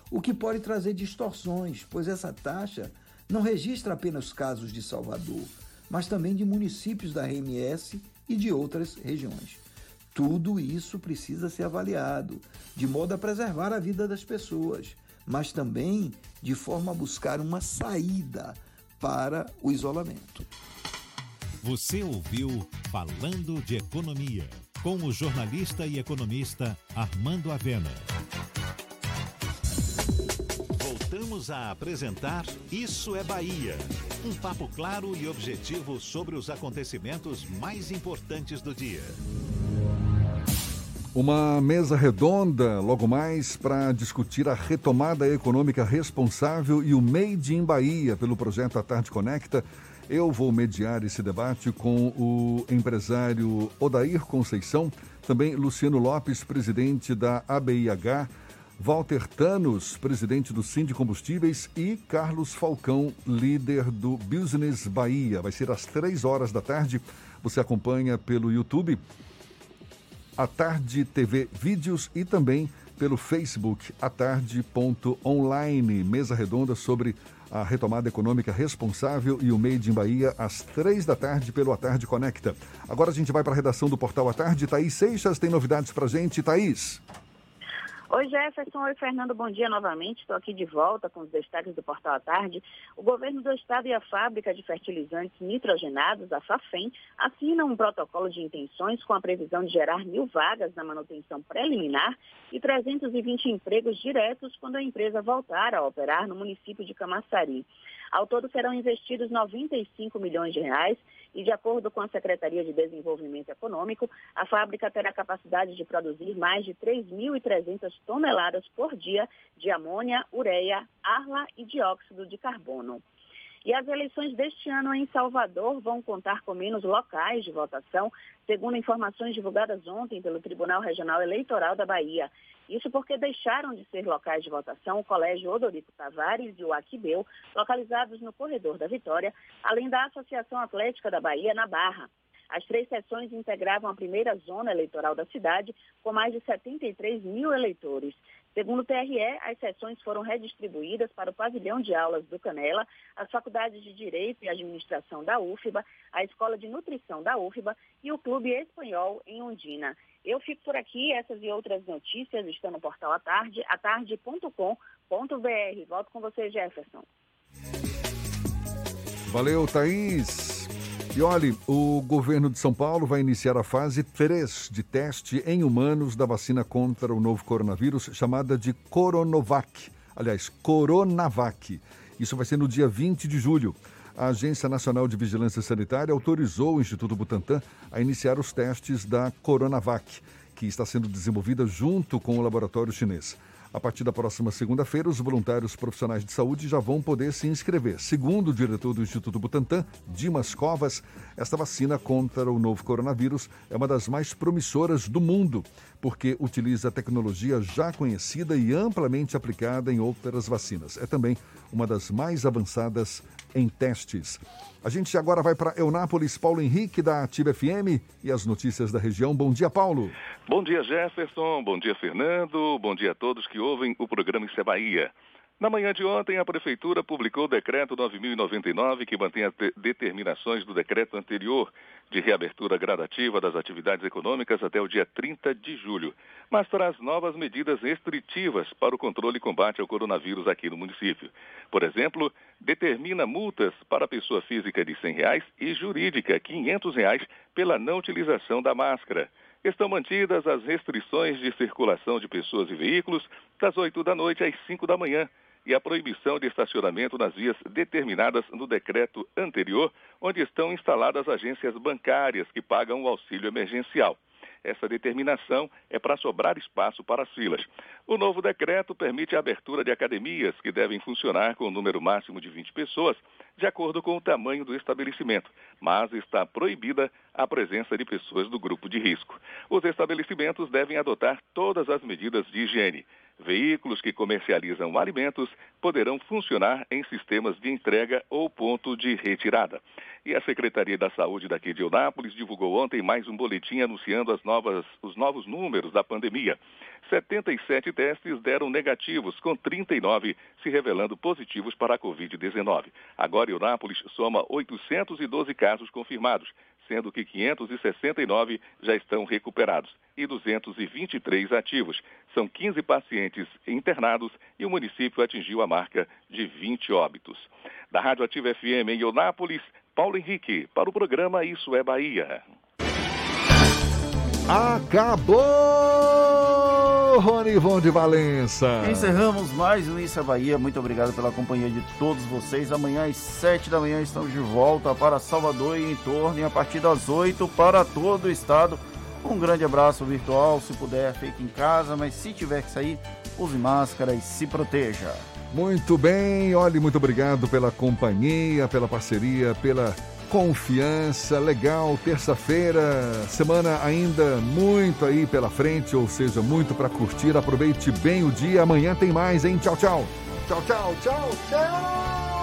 o que pode trazer distorções, pois essa taxa não registra apenas casos de Salvador, mas também de municípios da RMS e de outras regiões. Tudo isso precisa ser avaliado, de modo a preservar a vida das pessoas, mas também de forma a buscar uma saída para o isolamento. Você ouviu Falando de Economia, com o jornalista e economista Armando Avena. Voltamos a apresentar Isso é Bahia. Um papo claro e objetivo sobre os acontecimentos mais importantes do dia. Uma mesa redonda, logo mais, para discutir a retomada econômica responsável e o Made in Bahia pelo projeto A Tarde Conecta. Eu vou mediar esse debate com o empresário Odair Conceição, também Luciano Lopes, presidente da ABIH, Walter Tanos, presidente do Sim de Combustíveis, e Carlos Falcão, líder do Business Bahia. Vai ser às três horas da tarde. Você acompanha pelo YouTube a Tarde TV Vídeos e também pelo Facebook atarde.online. Mesa redonda sobre a retomada econômica responsável e o Made in Bahia às três da tarde pelo A Tarde Conecta. Agora a gente vai para a redação do portal A Tarde. Thaís Seixas tem novidades para gente. Thaís. Oi, Jefferson. Oi, Fernando. Bom dia novamente. Estou aqui de volta com os destaques do Portal à Tarde. O governo do Estado e a fábrica de fertilizantes nitrogenados, a FAFEM, assinam um protocolo de intenções com a previsão de gerar mil vagas na manutenção preliminar e 320 empregos diretos quando a empresa voltar a operar no município de Camaçari. Ao todo serão investidos 95 milhões de reais e, de acordo com a Secretaria de Desenvolvimento Econômico, a fábrica terá capacidade de produzir mais de 3.300 toneladas por dia de amônia, ureia, arla e dióxido de carbono. E as eleições deste ano em Salvador vão contar com menos locais de votação, segundo informações divulgadas ontem pelo Tribunal Regional Eleitoral da Bahia. Isso porque deixaram de ser locais de votação o Colégio Odorico Tavares e o Aquibeu, localizados no Corredor da Vitória, além da Associação Atlética da Bahia, na Barra. As três sessões integravam a primeira zona eleitoral da cidade, com mais de 73 mil eleitores. Segundo o TRE, as sessões foram redistribuídas para o pavilhão de aulas do Canela, as faculdades de Direito e Administração da UFBA, a Escola de Nutrição da UFBA e o Clube Espanhol em Ondina. Eu fico por aqui, essas e outras notícias estão no portal Atarde, atarde.com.br. Volto com você, Jefferson. Valeu, Thaís. E olhe, o governo de São Paulo vai iniciar a fase 3 de teste em humanos da vacina contra o novo coronavírus, chamada de Coronavac. Aliás, Coronavac. Isso vai ser no dia 20 de julho. A Agência Nacional de Vigilância Sanitária autorizou o Instituto Butantan a iniciar os testes da Coronavac, que está sendo desenvolvida junto com o laboratório chinês. A partir da próxima segunda-feira, os voluntários profissionais de saúde já vão poder se inscrever. Segundo o diretor do Instituto Butantan, Dimas Covas, esta vacina contra o novo coronavírus é uma das mais promissoras do mundo, porque utiliza tecnologia já conhecida e amplamente aplicada em outras vacinas. É também uma das mais avançadas em testes. A gente agora vai para Eunápolis, Paulo Henrique, da Ativa FM e as notícias da região. Bom dia, Paulo. Bom dia, Jefferson. Bom dia, Fernando. Bom dia a todos que ouvem o programa Isso é Bahia. Na manhã de ontem, a Prefeitura publicou o decreto 9.099, que mantém as de determinações do decreto anterior de reabertura gradativa das atividades econômicas até o dia 30 de julho, mas traz novas medidas restritivas para o controle e combate ao coronavírus aqui no município. Por exemplo, determina multas para pessoa física de 100 reais e jurídica 500 reais pela não utilização da máscara. Estão mantidas as restrições de circulação de pessoas e veículos das 8 da noite às 5 da manhã e a proibição de estacionamento nas vias determinadas no decreto anterior, onde estão instaladas agências bancárias que pagam o auxílio emergencial. Essa determinação é para sobrar espaço para as filas. O novo decreto permite a abertura de academias que devem funcionar com o um número máximo de 20 pessoas, de acordo com o tamanho do estabelecimento, mas está proibida a presença de pessoas do grupo de risco. Os estabelecimentos devem adotar todas as medidas de higiene. Veículos que comercializam alimentos poderão funcionar em sistemas de entrega ou ponto de retirada. E a Secretaria da Saúde daqui de Eunápolis divulgou ontem mais um boletim anunciando as novas, os novos números da pandemia. 77 testes deram negativos, com 39 se revelando positivos para a Covid-19. Agora, Eunápolis soma 812 casos confirmados, sendo que 569 já estão recuperados e 223 ativos. São 15 pacientes internados e o município atingiu a marca de 20 óbitos. Da Rádio Ativa FM em Eunápolis, Paulo Henrique, para o programa Isso é Bahia. Acabou, Ronivon de Valença. Encerramos mais um Isso é Bahia. Muito obrigado pela companhia de todos vocês. Amanhã às 7 da manhã estamos de volta para Salvador e em torno e a partir das 8 para todo o estado. Um grande abraço virtual, se puder, fique em casa, mas se tiver que sair, use máscara e se proteja. Muito bem, olhe, muito obrigado pela companhia, pela parceria, pela confiança. Legal, terça-feira, semana ainda muito aí pela frente, ou seja, muito para curtir. Aproveite bem o dia. Amanhã tem mais, hein? Tchau, tchau. Tchau, tchau, tchau, tchau.